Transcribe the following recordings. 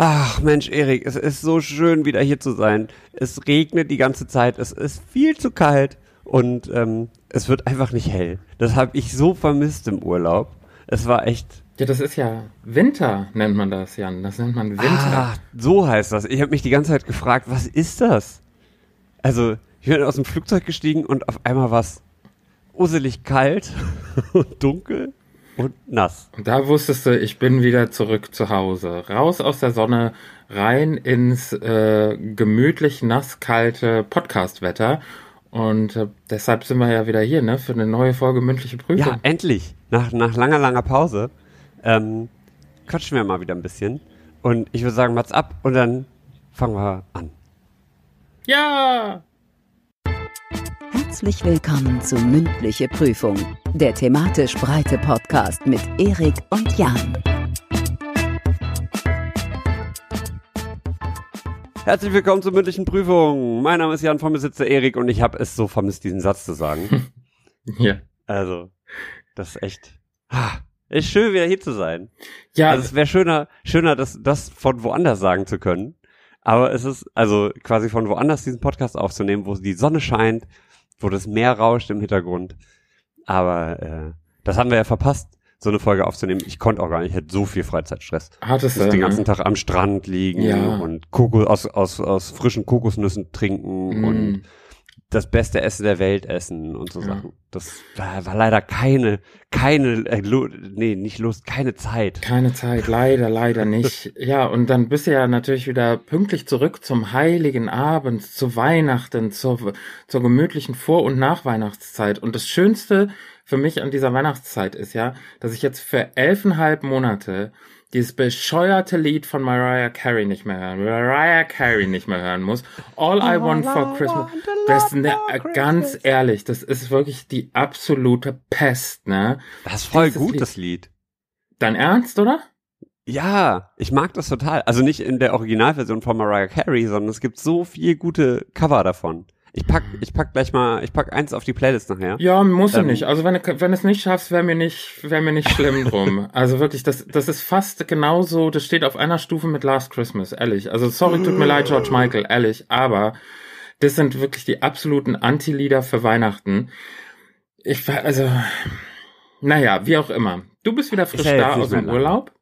Ach Mensch, Erik, es ist so schön, wieder hier zu sein. Es regnet die ganze Zeit, es ist viel zu kalt und ähm, es wird einfach nicht hell. Das habe ich so vermisst im Urlaub. Es war echt. Ja, das ist ja Winter, nennt man das, Jan. Das nennt man Winter. Ah, so heißt das. Ich habe mich die ganze Zeit gefragt, was ist das? Also, ich bin aus dem Flugzeug gestiegen und auf einmal war es uselig kalt und dunkel und nass. Und da wusstest du, ich bin wieder zurück zu Hause. Raus aus der Sonne, rein ins äh, gemütlich nass-kalte Podcast-Wetter. Und äh, deshalb sind wir ja wieder hier, ne, für eine neue Folge mündliche Prüfung. Ja, endlich. Nach, nach langer, langer Pause. Ähm, quatschen wir mal wieder ein bisschen. Und ich würde sagen, Mats ab und dann fangen wir an. Ja! Herzlich willkommen zu Mündliche Prüfung, der thematisch breite Podcast mit Erik und Jan. Herzlich willkommen zur mündlichen Prüfung. Mein Name ist Jan, sitzt der Erik und ich habe es so vermisst, diesen Satz zu sagen. Ja. Also, das ist echt. Ah, ist schön, wieder hier zu sein. Ja, Also es wäre schöner, schöner, das, das von woanders sagen zu können. Aber es ist, also quasi von woanders diesen Podcast aufzunehmen, wo die Sonne scheint, wo das Meer rauscht im Hintergrund. Aber äh, das haben wir ja verpasst, so eine Folge aufzunehmen. Ich konnte auch gar nicht, ich hatte so viel Freizeitstress. hattest du den ne? ganzen Tag am Strand liegen Ja. und Kokos, aus, aus, aus frischen Kokosnüssen trinken Mm. und das beste Essen der Welt essen und so Ja. Sachen. Das war, war leider keine, keine, äh, nee, nicht Lust, keine Zeit. Keine Zeit, leider, leider nicht. Ja, und dann bist du ja natürlich wieder pünktlich zurück zum heiligen Abend, zu Weihnachten, zur, zur gemütlichen Vor- und Nachweihnachtszeit. Und das Schönste für mich an dieser Weihnachtszeit ist ja, dass ich jetzt für elfeinhalb Monate dieses bescheuerte Lied von Mariah Carey nicht mehr hören, Mariah Carey nicht mehr hören muss. All I Want for Christmas. Das, ne, ganz ehrlich, das ist wirklich die absolute Pest, ne? Das ist voll Dieses gut, Lied. das Lied. Dein Ernst, oder? Ja, ich mag das total. Also nicht in der Originalversion von Mariah Carey, sondern es gibt so viel gute Cover davon. Ich pack, ich pack gleich mal, ich pack eins auf die Playlist nachher. Ja, musst du nicht. Also wenn du wenn du es nicht schaffst, wäre mir nicht wäre mir nicht schlimm drum. Also wirklich, das das ist fast genauso. Das steht auf einer Stufe mit Last Christmas, ehrlich. Also sorry, tut mir leid, George Michael, ehrlich. Aber das sind wirklich die absoluten Anti-Lieder für Weihnachten. Ich war also, naja, wie auch immer. Du bist wieder frisch da aus dem. Urlaub.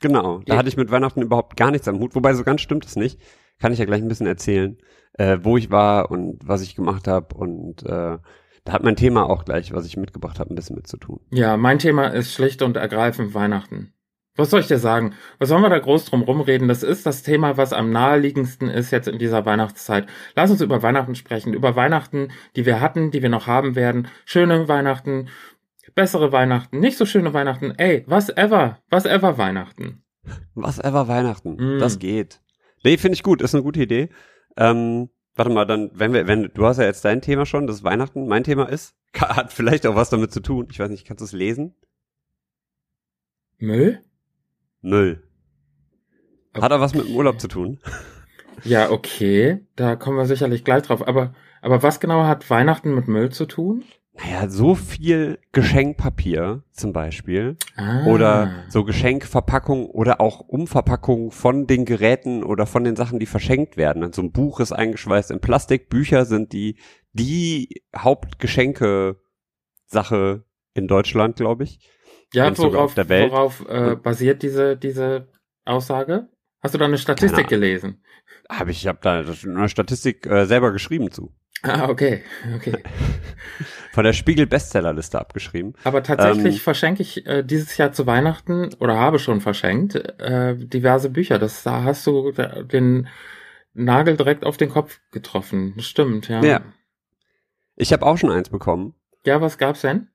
Genau, da hatte ich mit Weihnachten überhaupt gar nichts am Hut. Wobei so ganz stimmt es nicht. Kann ich ja gleich ein bisschen erzählen, äh, wo ich war und was ich gemacht habe. Und äh, da hat mein Thema auch gleich, was ich mitgebracht habe, ein bisschen mit zu tun. Ja, mein Thema ist schlicht und ergreifend Weihnachten. Was soll ich dir sagen? Was sollen wir da groß drum rumreden? Das ist das Thema, was am naheliegendsten ist jetzt in dieser Weihnachtszeit. Lass uns über Weihnachten sprechen. Über Weihnachten, die wir hatten, die wir noch haben werden. Schöne Weihnachten, bessere Weihnachten, nicht so schöne Weihnachten. Ey, was ever, was ever Weihnachten. Was ever Weihnachten, Mm. das geht. Nee, finde ich gut, ist eine gute Idee. Ähm, warte mal, dann, wenn wir, wenn, du hast ja jetzt dein Thema schon, das Weihnachten, mein Thema ist, hat vielleicht auch was damit zu tun. Ich weiß nicht, kannst du es lesen? Müll? Müll. Hat er was mit dem Urlaub zu tun? Ja, okay. Da kommen wir sicherlich gleich drauf. Aber, aber was genau hat Weihnachten mit Müll zu tun? Naja, so viel Geschenkpapier zum Beispiel. Ah. oder so Geschenkverpackung oder auch Umverpackung von den Geräten oder von den Sachen, die verschenkt werden. Also ein Buch ist eingeschweißt in Plastik, Bücher sind die, die Hauptgeschenke-Sache in Deutschland, glaube ich. Ja, und worauf, auf der Welt. worauf äh, Und- basiert diese, diese Aussage? Hast du da eine Statistik gelesen? Habe ich, ich habe da eine Statistik äh, selber geschrieben zu. Ah, okay, okay. Von der Spiegel Bestsellerliste abgeschrieben. Aber tatsächlich Ähm, verschenke ich äh, dieses Jahr zu Weihnachten oder habe schon verschenkt äh, diverse Bücher. Das da hast du den Nagel direkt auf den Kopf getroffen. Stimmt, ja. Ja. Ich habe auch schon eins bekommen. Ja, was gab's denn?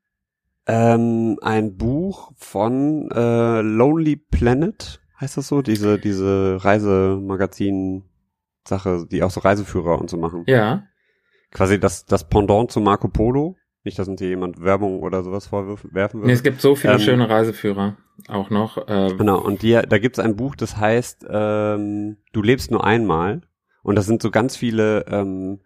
Ähm, ein Buch von äh, Lonely Planet, heißt das so? Diese, diese Reisemagazin-Sache, die auch so Reiseführer und so machen. Ja. Quasi das, das Pendant zu Marco Polo. Nicht, dass uns hier jemand Werbung oder sowas vorwerfen werfen Nee, würde. es gibt so viele Ähm, schöne Reiseführer auch noch. Äh, Genau, und die, da gibt's ein Buch, das heißt ähm, Du lebst nur einmal. Und da sind so ganz viele ähm,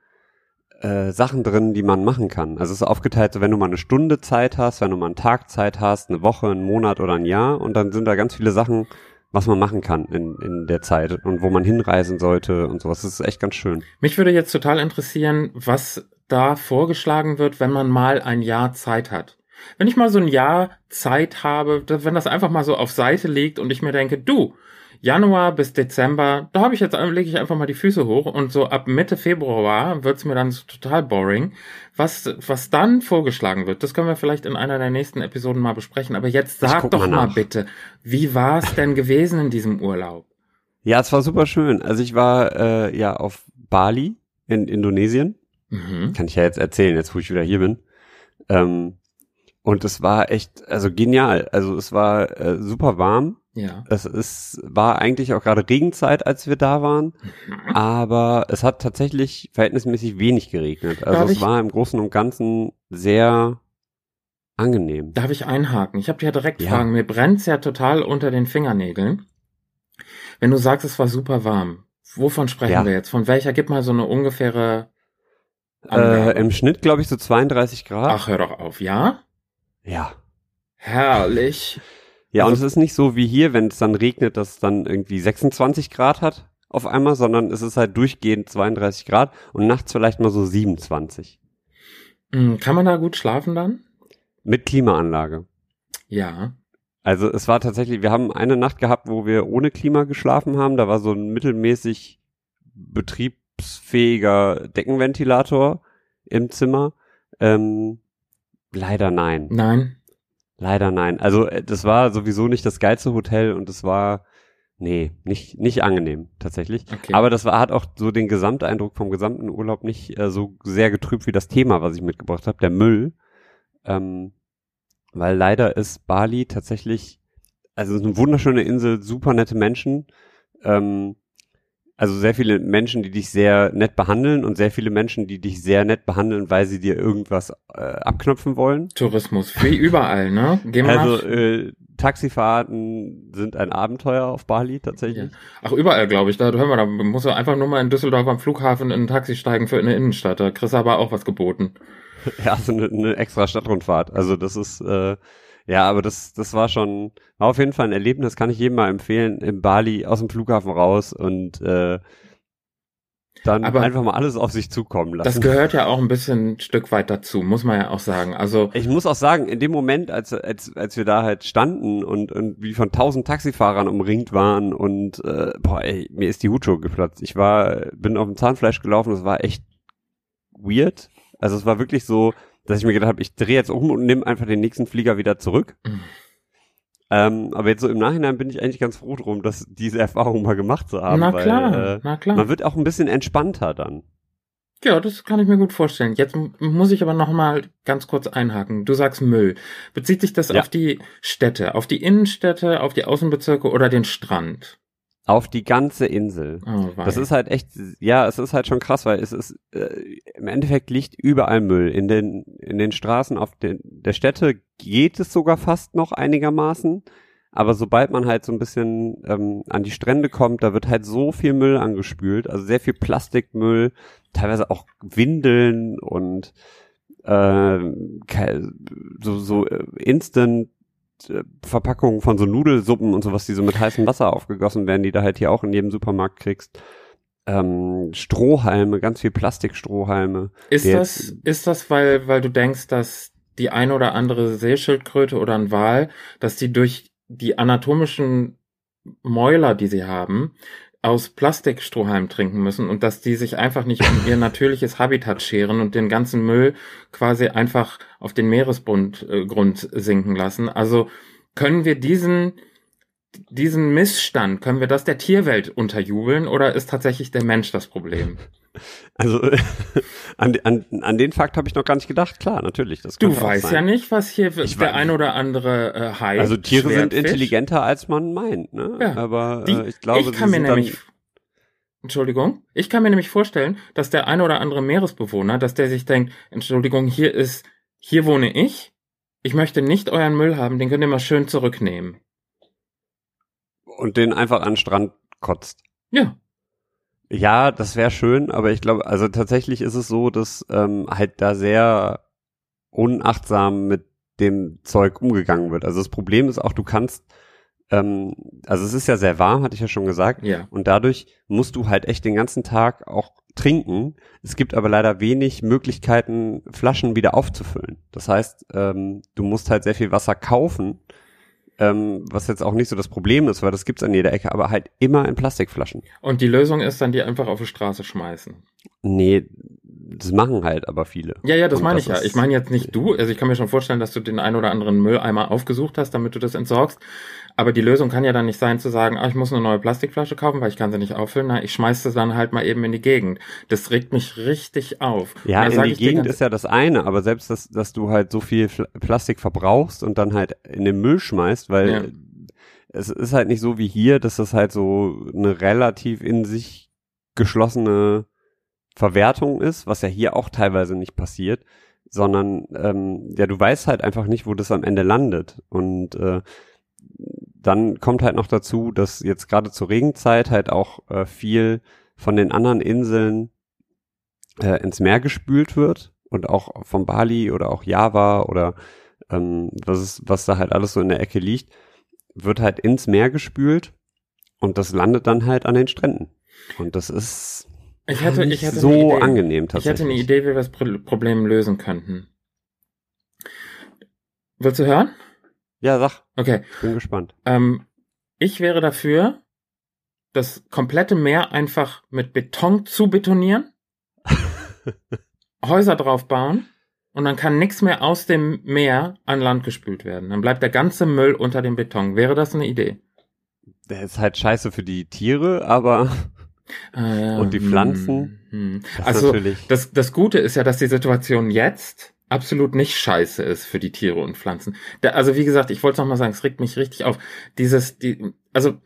äh, Sachen drin, die man machen kann. Also es ist aufgeteilt, so wenn du mal eine Stunde Zeit hast, wenn du mal einen Tag Zeit hast, eine Woche, einen Monat oder ein Jahr. Und dann sind da ganz viele Sachen, was man machen kann in, in der Zeit und wo man hinreisen sollte und sowas. Das ist echt ganz schön. Mich würde jetzt total interessieren, was da vorgeschlagen wird, wenn man mal ein Jahr Zeit hat. Wenn ich mal so ein Jahr Zeit habe, wenn das einfach mal so auf Seite liegt und ich mir denke, du, Januar bis Dezember, da habe ich jetzt lege ich einfach mal die Füße hoch und so ab Mitte Februar wird's mir dann so total boring. Was was dann vorgeschlagen wird, das können wir vielleicht in einer der nächsten Episoden mal besprechen. Aber jetzt sag doch mal, mal bitte, wie war's denn gewesen in diesem Urlaub? Ja, es war super schön. Also ich war äh, ja auf Bali in Indonesien. Mhm. Kann ich ja jetzt erzählen, jetzt wo ich wieder hier bin. Ähm, und es war echt, also genial. Also es war äh, super warm ja. Es ist, war eigentlich auch gerade Regenzeit, als wir da waren, mhm. aber es hat tatsächlich verhältnismäßig wenig geregnet. Also Darf es war im Großen und Ganzen sehr angenehm. Darf ich einhaken? Ich habe ja direkt ja. fragen. Mir brennt's ja total unter den Fingernägeln. Wenn du sagst, es war super warm, wovon sprechen ja. wir jetzt? Von welcher? Gib mal so eine ungefähre Äh, Im Schnitt glaube ich so 32 Grad. Ach, hör doch auf, ja? Ja. Herrlich. Ja, also, und es ist nicht so wie hier, wenn es dann regnet, dass es dann irgendwie 26 Grad hat auf einmal, sondern es ist halt durchgehend 32 Grad und nachts vielleicht mal so 27. Hm, kann man da gut schlafen dann? Mit Klimaanlage. Ja. Also es war tatsächlich, wir haben eine Nacht gehabt, wo wir ohne Klima geschlafen haben. Da war so ein mittelmäßig betriebsfähiger Deckenventilator im Zimmer. Ähm, leider nein. Nein. Leider nein. Also äh, das war sowieso nicht das geilste Hotel und es war nee, nicht nicht angenehm tatsächlich. Okay. Aber das war hat auch so den Gesamteindruck vom gesamten Urlaub nicht äh, so sehr getrübt wie das Thema, was ich mitgebracht habe, der Müll. Ähm, weil leider ist Bali tatsächlich also es ist eine wunderschöne Insel, super nette Menschen. Ähm, also sehr viele Menschen, die dich sehr nett behandeln und sehr viele Menschen, die dich sehr nett behandeln, weil sie dir irgendwas äh, abknöpfen wollen. Tourismus, wie überall, ne? Geh mal also äh, Taxifahrten sind ein Abenteuer auf Bali tatsächlich. Ja. Ach, überall, glaube ich. Da hör mal, da musst du einfach nur mal in Düsseldorf am Flughafen in ein Taxi steigen für eine Innenstadt. Da kriegst du aber auch was geboten. Ja, so eine, eine extra Stadtrundfahrt. Also das ist äh, ja, aber das, das war schon, war auf jeden Fall ein Erlebnis, kann ich jedem mal empfehlen, in Bali aus dem Flughafen raus und äh, dann aber einfach mal alles auf sich zukommen lassen. Das gehört ja auch ein bisschen ein Stück weit dazu, muss man ja auch sagen. Also ich muss auch sagen, in dem Moment, als als als wir da halt standen und und wie von tausend Taxifahrern umringt waren und äh, boah, ey, mir ist die Hutschuhe geplatzt. Ich war bin auf dem Zahnfleisch gelaufen, das war echt weird. Also es war wirklich so, dass ich mir gedacht habe, ich drehe jetzt um und nehme einfach den nächsten Flieger wieder zurück. Mhm. Ähm, aber jetzt so im Nachhinein bin ich eigentlich ganz froh drum, dass diese Erfahrung mal gemacht zu haben. Na weil, klar, äh, na klar. Man wird auch ein bisschen entspannter dann. Ja, das kann ich mir gut vorstellen. Jetzt muss ich aber noch mal ganz kurz einhaken. Du sagst Müll. Bezieht sich das ja. auf die Städte, auf die Innenstädte, auf die Außenbezirke oder den Strand? Auf die ganze Insel. Oh, das ist halt echt, ja, es ist halt schon krass, weil es ist, äh, im Endeffekt liegt überall Müll. In den, in den Straßen auf den, der Städte geht es sogar fast noch einigermaßen. Aber sobald man halt so ein bisschen ähm, an die Strände kommt, da wird halt so viel Müll angespült, also sehr viel Plastikmüll, teilweise auch Windeln und äh, so, so äh, Instant Verpackungen von so Nudelsuppen und sowas, die so mit heißem Wasser aufgegossen werden, die da halt hier auch in jedem Supermarkt kriegst. Ähm, Strohhalme, ganz viel Plastikstrohhalme. Ist das, ist das, weil, weil du denkst, dass die eine oder andere Seeschildkröte oder ein Wal, dass die durch die anatomischen Mäuler, die sie haben, aus Plastikstrohhalm trinken müssen und dass die sich einfach nicht um ihr natürliches Habitat scheren und den ganzen Müll quasi einfach auf den Meeresgrund äh, sinken lassen. Also können wir diesen diesen Missstand, können wir das der Tierwelt unterjubeln oder ist tatsächlich der Mensch das Problem? Also an, an, an den Fakt habe ich noch gar nicht gedacht. Klar, natürlich. Das du weißt ja nicht, was hier ich der ein oder andere äh, Hai. Also Tiere sind intelligenter, als man meint. Ne? Ja, Aber die, äh, ich glaube, ich kann mir nämlich Entschuldigung. Ich kann mir nämlich vorstellen, dass der ein oder andere Meeresbewohner, dass der sich denkt, Entschuldigung, hier ist, hier wohne ich. Ich möchte nicht euren Müll haben, den könnt ihr mal schön zurücknehmen. Und den einfach an den Strand kotzt. Ja. Ja, das wäre schön, aber ich glaube, also tatsächlich ist es so, dass ähm, halt da sehr unachtsam mit dem Zeug umgegangen wird. Also das Problem ist auch, du kannst ähm, also es ist ja sehr warm, hatte ich ja schon gesagt. Ja. Und dadurch musst du halt echt den ganzen Tag auch trinken. Es gibt aber leider wenig Möglichkeiten, Flaschen wieder aufzufüllen. Das heißt, ähm, du musst halt sehr viel Wasser kaufen, ähm, was jetzt auch nicht so das Problem ist, weil das gibt's an jeder Ecke, aber halt immer in Plastikflaschen. Und die Lösung ist dann, die einfach auf die Straße schmeißen. Nee, das machen halt aber viele. Ja, ja, das Und meine ich ja. Ich meine jetzt nicht du. Also ich kann mir schon vorstellen, dass du den ein oder anderen Mülleimer aufgesucht hast, damit du das entsorgst. Aber die Lösung kann ja dann nicht sein zu sagen, ah, ich muss eine neue Plastikflasche kaufen, weil ich kann sie nicht auffüllen. Na, ich schmeiß das dann halt mal eben in die Gegend. Das regt mich richtig auf. Ja, in die Gegend ist ja das eine, aber selbst, dass, dass du halt so viel Plastik verbrauchst und dann halt in den Müll schmeißt, weil Ja. es ist halt nicht so wie hier, dass das halt so eine relativ in sich geschlossene Verwertung ist, was ja hier auch teilweise nicht passiert, sondern ähm, ja, du weißt halt einfach nicht, wo das am Ende landet. Und äh, dann kommt halt noch dazu, dass jetzt gerade zur Regenzeit halt auch äh, viel von den anderen Inseln äh, ins Meer gespült wird und auch von Bali oder auch Java oder ähm, was, ist, was da halt alles so in der Ecke liegt, wird halt ins Meer gespült und das landet dann halt an den Stränden. Und das ist Ich hätte, nicht ich hätte so eine Idee. angenehm Ich tatsächlich. hätte eine Idee, wie wir das Pro- Problem lösen könnten. Willst du hören? Ja, sag, Okay. bin gespannt. Ähm, ich wäre dafür, das komplette Meer einfach mit Beton zu betonieren, Häuser drauf bauen und dann kann nichts mehr aus dem Meer an Land gespült werden. Dann bleibt der ganze Müll unter dem Beton. Wäre das eine Idee? Der ist halt scheiße für die Tiere, aber. Und die Pflanzen? Hm, hm. das Also das, das Gute ist ja, dass die Situation jetzt absolut nicht scheiße ist für die Tiere und Pflanzen. Da, also wie gesagt, ich wollte es nochmal sagen, es regt mich richtig auf. Dieses, die, also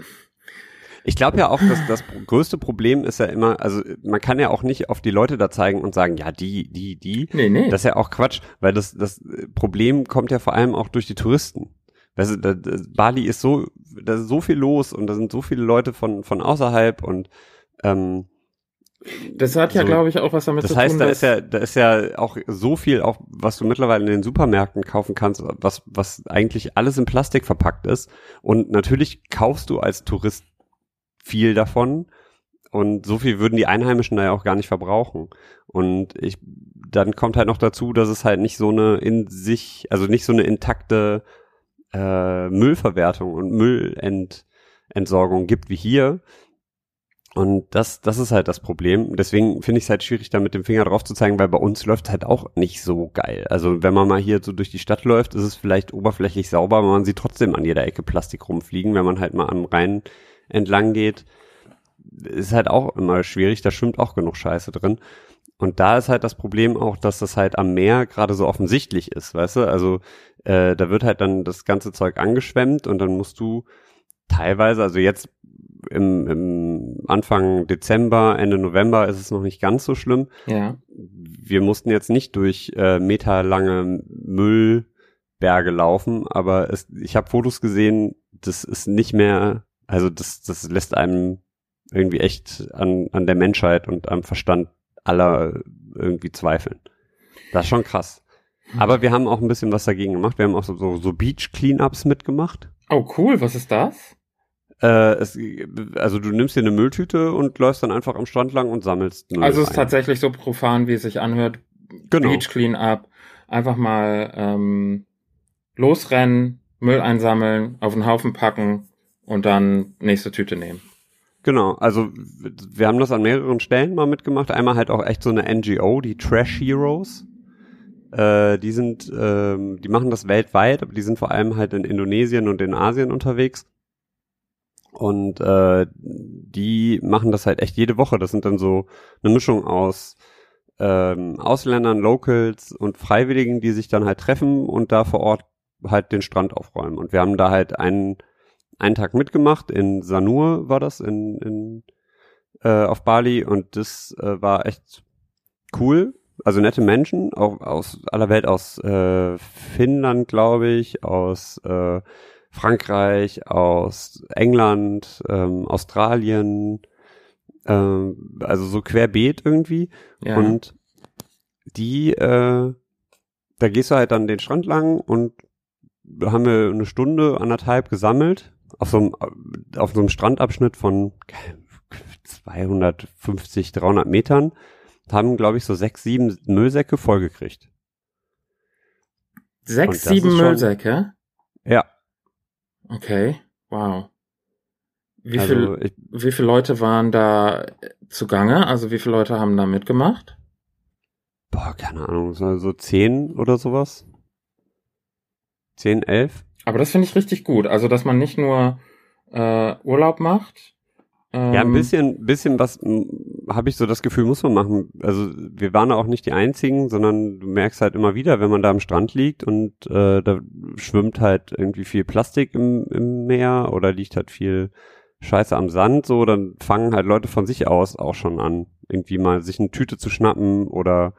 Ich glaube ja auch, dass das größte Problem ist ja immer, also man kann ja auch nicht auf die Leute da zeigen und sagen, ja, die, die, die. nee, nee. Das ist ja auch Quatsch, weil das, das Problem kommt ja vor allem auch durch die Touristen. Weißt du, da, da, Bali ist so, da ist so viel los und da sind so viele Leute von, von außerhalb und ähm, Das hat ja, So. glaube ich, auch was damit das zu heißt, tun, da dass ist ja, da ist ja auch so viel, auch was du mittlerweile in den Supermärkten kaufen kannst, was, was eigentlich alles in Plastik verpackt ist. Und natürlich kaufst du als Tourist viel davon. Und so viel würden die Einheimischen da ja auch gar nicht verbrauchen. Und ich, dann kommt halt noch dazu, dass es halt nicht so eine in sich, also nicht so eine intakte äh, Müllverwertung und Müllentsorgung gibt wie hier. Und das, das ist halt das Problem. Deswegen finde ich es halt schwierig, da mit dem Finger drauf zu zeigen, weil bei uns läuft halt auch nicht so geil. Also wenn man mal hier so durch die Stadt läuft, ist es vielleicht oberflächlich sauber, aber man sieht trotzdem an jeder Ecke Plastik rumfliegen. Wenn man halt mal am Rhein entlang geht, ist halt auch immer schwierig. Da schwimmt auch genug Scheiße drin. Und da ist halt das Problem auch, dass das halt am Meer gerade so offensichtlich ist, weißt du? Also äh, da wird halt dann das ganze Zeug angeschwemmt und dann musst du teilweise, also jetzt im, im Anfang Dezember, Ende November ist es noch nicht ganz so schlimm. ja. Wir mussten jetzt nicht durch äh, meterlange Müllberge laufen, aber es, ich habe Fotos gesehen, das ist nicht mehr, also das, das lässt einem irgendwie echt an, an der Menschheit und am Verstand aller irgendwie zweifeln. Das ist schon krass. Aber wir haben auch ein bisschen was dagegen gemacht. Wir haben auch so, so, so Beach-Cleanups mitgemacht. Oh, cool, was ist das? Äh, es, also du nimmst dir eine Mülltüte und läufst dann einfach am Strand lang und sammelst Müll. also es ist ein. tatsächlich so profan, wie es sich anhört. Genau. Beach Cleanup. Einfach mal ähm, losrennen, Müll einsammeln, auf den Haufen packen und dann nächste Tüte nehmen. Genau, also wir haben das an mehreren Stellen mal mitgemacht. Einmal halt auch echt so eine NGO, die Trash Heroes. Äh, die sind, ähm, die machen das weltweit, aber die sind vor allem halt in Indonesien und in Asien unterwegs. Und äh, die machen das halt echt jede Woche. Das sind dann so eine Mischung aus ähm, Ausländern, Locals und Freiwilligen, die sich dann halt treffen und da vor Ort halt den Strand aufräumen. Und wir haben da halt einen, einen Tag mitgemacht. In Sanur war das in, in äh, auf Bali und das äh, war echt cool. Also nette Menschen, auch aus aller Welt, aus äh, Finnland, glaube ich, aus äh, Frankreich, aus England, ähm, Australien, ähm, also so querbeet irgendwie. Ja. Und die, äh, da gehst du halt dann den Strand lang und da haben wir eine Stunde, anderthalb gesammelt Auf so einem, auf so einem Strandabschnitt von 250, 300 Metern haben, glaube ich, so sechs, sieben Müllsäcke vollgekriegt. Sechs, sieben Müllsäcke? Ja. Okay, wow. Wie, also viel, ich, wie viele Leute waren da zugange? Also wie viele Leute haben da mitgemacht? Boah, keine Ahnung, so zehn oder sowas. Zehn, elf. Aber das finde ich richtig gut. Also, dass man nicht nur äh, Urlaub macht. Ja, ein ähm, bisschen, bisschen was habe ich so das Gefühl, muss man machen. Also wir waren auch nicht die einzigen, sondern du merkst halt immer wieder, wenn man da am Strand liegt und äh, da schwimmt halt irgendwie viel Plastik im, im Meer oder liegt halt viel Scheiße am Sand, so, dann fangen halt Leute von sich aus auch schon an, irgendwie mal sich eine Tüte zu schnappen oder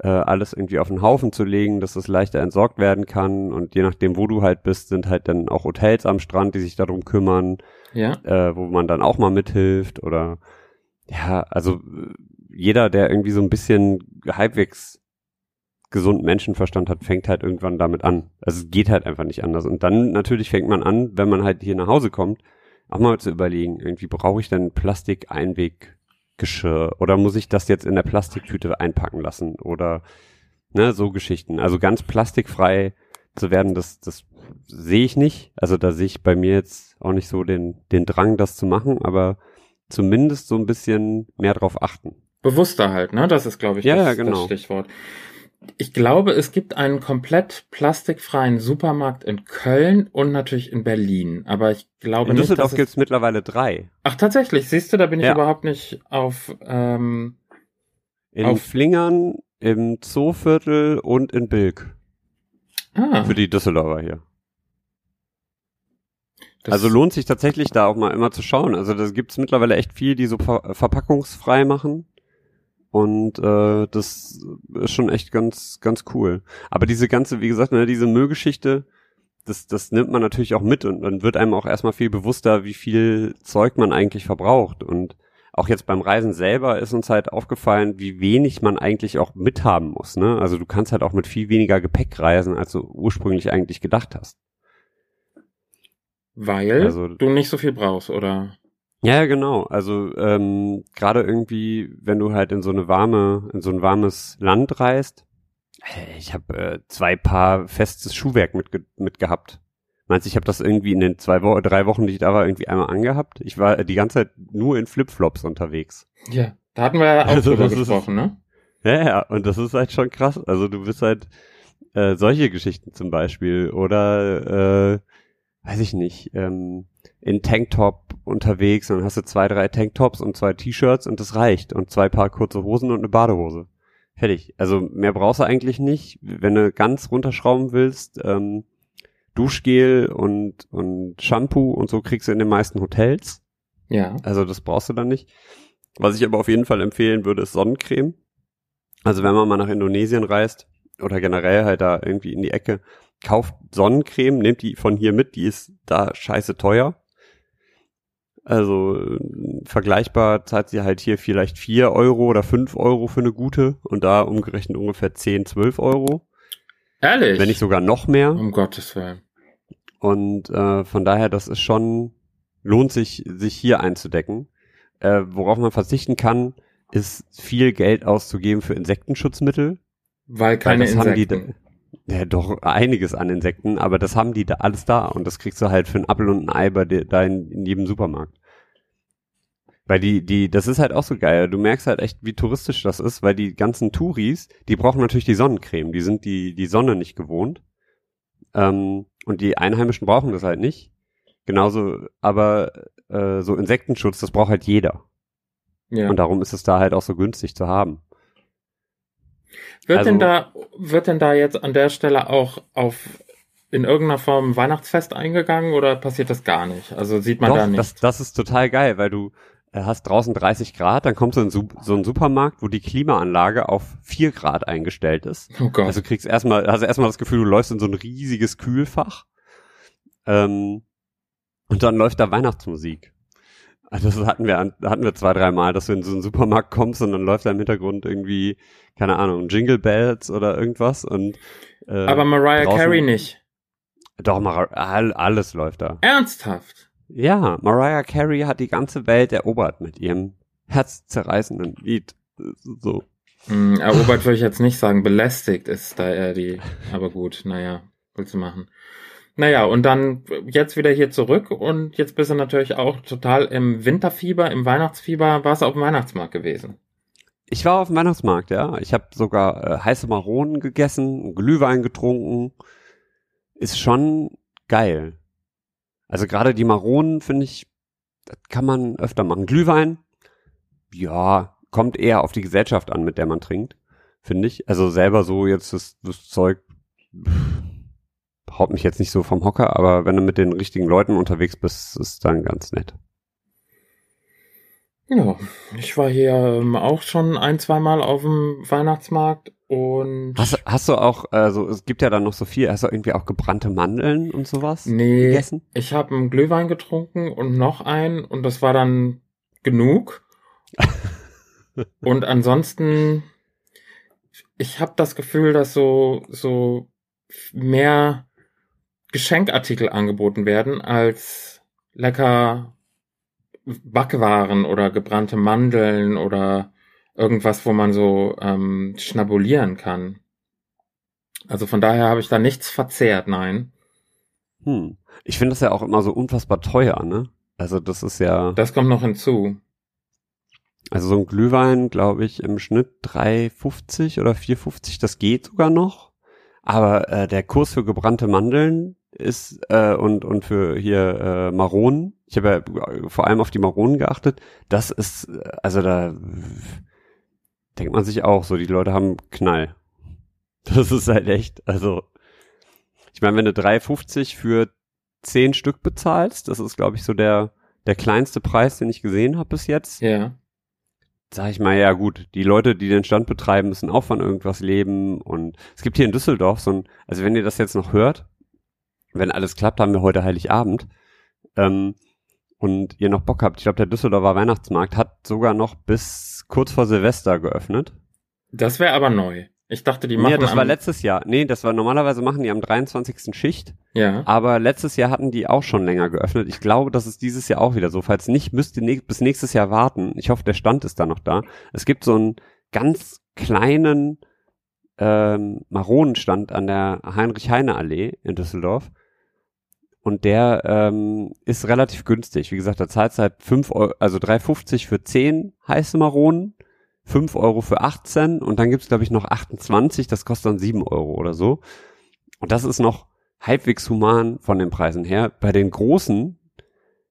äh, alles irgendwie auf den Haufen zu legen, dass es leichter entsorgt werden kann. Und je nachdem, wo du halt bist, sind halt dann auch Hotels am Strand, die sich darum kümmern, ja. äh, wo man dann auch mal mithilft oder ja, also jeder, der irgendwie so ein bisschen halbwegs gesunden Menschenverstand hat, fängt halt irgendwann damit an. Also es geht halt einfach nicht anders. Und dann natürlich fängt man an, wenn man halt hier nach Hause kommt, auch mal zu überlegen, irgendwie brauche ich denn Plastik-Einweggeschirr oder muss ich das jetzt in der Plastiktüte einpacken lassen oder ne, so Geschichten. Also ganz plastikfrei zu werden, das, das sehe ich nicht. Also da sehe ich bei mir jetzt auch nicht so den, den Drang, das zu machen, aber zumindest so ein bisschen mehr drauf achten. Bewusster halt, ne? Das ist, glaube ich, ja, das, ja, genau. das Stichwort. Ich glaube, es gibt einen komplett plastikfreien Supermarkt in Köln und natürlich in Berlin. Aber ich glaube in nicht. In Düsseldorf gibt es mittlerweile drei. Ach, tatsächlich. Siehst du, da bin ich ja. überhaupt nicht auf. Ähm, in auf Flingern, im Zooviertel und in Bilk. Ah. Für die Düsseldorfer hier. Das also lohnt sich tatsächlich da auch mal immer zu schauen. Also da gibt's mittlerweile echt viel, die so ver verpackungsfrei machen. Und äh, das ist schon echt ganz, ganz cool. Aber diese ganze, wie gesagt, ne, diese Müllgeschichte, das, das nimmt man natürlich auch mit und dann wird einem auch erstmal viel bewusster, wie viel Zeug man eigentlich verbraucht. Und auch jetzt beim Reisen selber ist uns halt aufgefallen, wie wenig man eigentlich auch mithaben muss. Ne? Also du kannst halt auch mit viel weniger Gepäck reisen, als du ursprünglich eigentlich gedacht hast. Weil also, du nicht so viel brauchst, oder? Ja, genau. Also ähm, gerade irgendwie, wenn du halt in so eine warme, in so ein warmes Land reist, ich habe äh, zwei Paar festes Schuhwerk mitge mitgehabt. Meinst du, ich habe das irgendwie in den zwei Wochen, drei Wochen, die ich da war, irgendwie einmal angehabt? Ich war die ganze Zeit nur in Flipflops unterwegs. Ja, da hatten wir ja auch also, drüber gesprochen, ne? Ja, ja, und das ist halt schon krass. Also du bist halt äh, solche Geschichten zum Beispiel oder äh, weiß ich nicht, ähm, in Tanktop unterwegs und dann hast du zwei, drei Tanktops und zwei T-Shirts und das reicht und zwei Paar kurze Hosen und eine Badehose. Fertig. Also mehr brauchst du eigentlich nicht. Wenn du ganz runterschrauben willst, ähm, Duschgel und, und Shampoo und so kriegst du in den meisten Hotels. Ja. Also das brauchst du dann nicht. Was ich aber auf jeden Fall empfehlen würde, ist Sonnencreme. Also wenn man mal nach Indonesien reist oder generell halt da irgendwie in die Ecke, kauft Sonnencreme, nehmt die von hier mit, die ist da scheiße teuer. Also vergleichbar zahlt sie halt hier vielleicht vier Euro oder fünf Euro für eine gute und da umgerechnet ungefähr zehn, zwölf Euro. Ehrlich? Wenn nicht sogar noch mehr. Um Gottes Willen. Und äh, von daher, das ist schon, lohnt sich, sich hier einzudecken. Äh, worauf man verzichten kann, ist viel Geld auszugeben für Insektenschutzmittel. Weil keine weil Insekten. Ja, doch einiges an Insekten, aber das haben die da alles da und das kriegst du halt für einen Apfel und ein Ei bei dir, da in, in jedem Supermarkt. Weil die, die, das ist halt auch so geil. Du merkst halt echt, wie touristisch das ist, weil die ganzen Touris, die brauchen natürlich die Sonnencreme. Die sind die, die Sonne nicht gewohnt. Ähm, und die Einheimischen brauchen das halt nicht. Genauso, aber äh, so Insektenschutz, das braucht halt jeder. Ja. Und darum ist es da halt auch so günstig zu haben. Wird also, denn da, wird denn da jetzt an der Stelle auch auf in irgendeiner Form Weihnachtsfest eingegangen oder passiert das gar nicht? Also sieht man doch, da nicht. Das, das ist total geil, weil du, äh, hast draußen 30 Grad, dann kommst du in so, so einen Supermarkt, wo die Klimaanlage auf 4 Grad eingestellt ist. Oh Gott. Also kriegst erstmal, hast erstmal das Gefühl, du läufst in so ein riesiges Kühlfach. Ähm, und dann läuft da Weihnachtsmusik. Also das hatten wir, hatten wir zwei, drei Mal, dass du in so einen Supermarkt kommst und dann läuft da im Hintergrund irgendwie, keine Ahnung, Jingle Bells oder irgendwas und äh, Aber Mariah Carey nicht. Doch, Mar all, alles läuft da. Ernsthaft? Ja, Mariah Carey hat die ganze Welt erobert mit ihrem herzzerreißenden Lied. So. Hm, erobert würde ich jetzt nicht sagen, belästigt ist da eher die, aber gut, naja, willst du machen. Naja, und dann jetzt wieder hier zurück und jetzt bist du natürlich auch total im Winterfieber, im Weihnachtsfieber. Warst du auf dem Weihnachtsmarkt gewesen? Ich war auf dem Weihnachtsmarkt, ja. Ich habe sogar äh, heiße Maronen gegessen, Glühwein getrunken. Ist schon geil. Also gerade die Maronen finde ich, das kann man öfter machen. Glühwein, ja, kommt eher auf die Gesellschaft an, mit der man trinkt, finde ich. Also selber so jetzt das, das Zeug haut mich jetzt nicht so vom Hocker, aber wenn du mit den richtigen Leuten unterwegs bist, ist dann ganz nett. Ja, ich war hier ähm, auch schon ein, zwei Mal auf dem Weihnachtsmarkt und. Hast, hast du auch, also es gibt ja dann noch so viel, hast du irgendwie auch gebrannte Mandeln und sowas nee, gegessen? Ich habe einen Glühwein getrunken und noch einen und das war dann genug. und ansonsten, ich habe das Gefühl, dass so, so mehr Geschenkartikel angeboten werden als lecker Backwaren oder gebrannte Mandeln oder irgendwas, wo man so ähm, schnabulieren kann. Also von daher habe ich da nichts verzehrt, nein. Hm. Ich finde das ja auch immer so unfassbar teuer, ne? Also das ist ja. Das kommt noch hinzu. Also so ein Glühwein, glaube ich, im Schnitt 3,50 oder 4,50, das geht sogar noch. Aber äh, der Kurs für gebrannte Mandeln ist äh, und und für hier äh, Maronen. Ich habe ja vor allem auf die Maronen geachtet. Das ist also da denkt man sich auch so, die Leute haben Knall. Das ist halt echt, also ich meine, wenn du 3,50 für 10 Stück bezahlst, das ist glaube ich so der der kleinste Preis, den ich gesehen habe bis jetzt. Ja. Sag ich mal, ja gut, die Leute, die den Stand betreiben, müssen auch von irgendwas leben und es gibt hier in Düsseldorf so ein, also wenn ihr das jetzt noch hört, wenn alles klappt, haben wir heute Heiligabend. Ähm, und ihr noch Bock habt, ich glaube, der Düsseldorfer Weihnachtsmarkt hat sogar noch bis kurz vor Silvester geöffnet. Das wäre aber neu. Ich dachte, die machen. Nee, das war letztes Jahr. Nee, das war normalerweise machen die am 23. Schicht. Ja. Aber letztes Jahr hatten die auch schon länger geöffnet. Ich glaube, das ist dieses Jahr auch wieder so. Falls nicht, müsst ihr ne bis nächstes Jahr warten. Ich hoffe, der Stand ist da noch da. Es gibt so einen ganz kleinen ähm, Maronenstand an der Heinrich-Heine-Allee in Düsseldorf. Und der ähm, ist relativ günstig. Wie gesagt, da zahlt halt 5 Euro, also 3,50 für 10 heiße Maronen, 5 Euro für 18 und dann gibt's glaube ich, noch 28, das kostet dann 7 Euro oder so. Und das ist noch halbwegs human von den Preisen her. Bei den großen,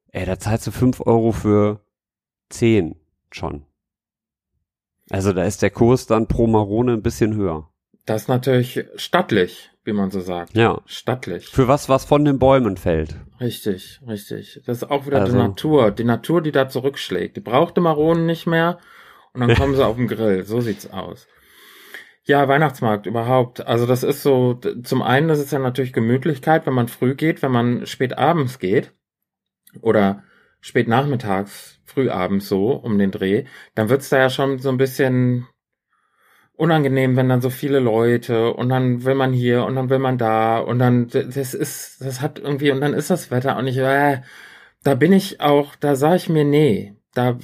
ey, da zahlst du 5 Euro für 10 schon. Also da ist der Kurs dann pro Marone ein bisschen höher. Das ist natürlich stattlich, wie man so sagt. Ja. Stattlich. Für was, was von den Bäumen fällt. Richtig, richtig. Das ist auch wieder Also- die Natur. Die Natur, die da zurückschlägt. Die braucht die Maronen nicht mehr und dann kommen sie auf den Grill. So sieht's aus. Ja, Weihnachtsmarkt überhaupt. Also das ist so, zum einen, das ist ja natürlich Gemütlichkeit, wenn man früh geht, wenn man spät abends geht oder spät nachmittags, früh abends so um den Dreh, dann wird's da ja schon so ein bisschen unangenehm, wenn dann so viele Leute und dann will man hier und dann will man da und dann das ist das hat irgendwie und dann ist das Wetter auch nicht äh, da bin ich auch da sag ich mir nee da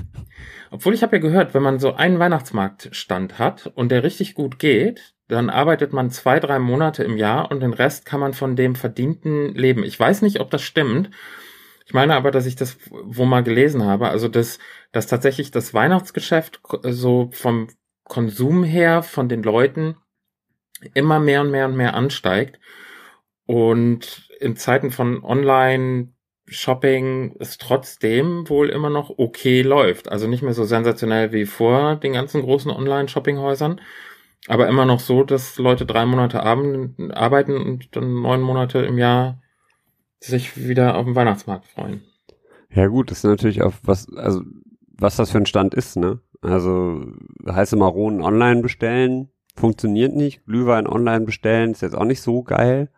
obwohl ich habe ja gehört wenn man so einen Weihnachtsmarktstand hat und der richtig gut geht dann arbeitet man zwei drei Monate im Jahr und den Rest kann man von dem verdienten leben. Ich weiß nicht ob das stimmt. Ich meine aber, dass ich das wo mal gelesen habe, also dass, dass tatsächlich das Weihnachtsgeschäft so vom Konsum her von den Leuten immer mehr und mehr und mehr ansteigt. Und in Zeiten von Online-Shopping es trotzdem wohl immer noch okay läuft. Also nicht mehr so sensationell wie vor den ganzen großen Online-Shoppinghäusern, aber immer noch so, dass Leute drei Monate arbeiten und dann neun Monate im Jahr sich wieder auf den Weihnachtsmarkt freuen. Ja gut, das ist natürlich auch was, also was das für ein Stand ist, ne? Also heiße Maronen online bestellen, funktioniert nicht. Glühwein online bestellen ist jetzt auch nicht so geil.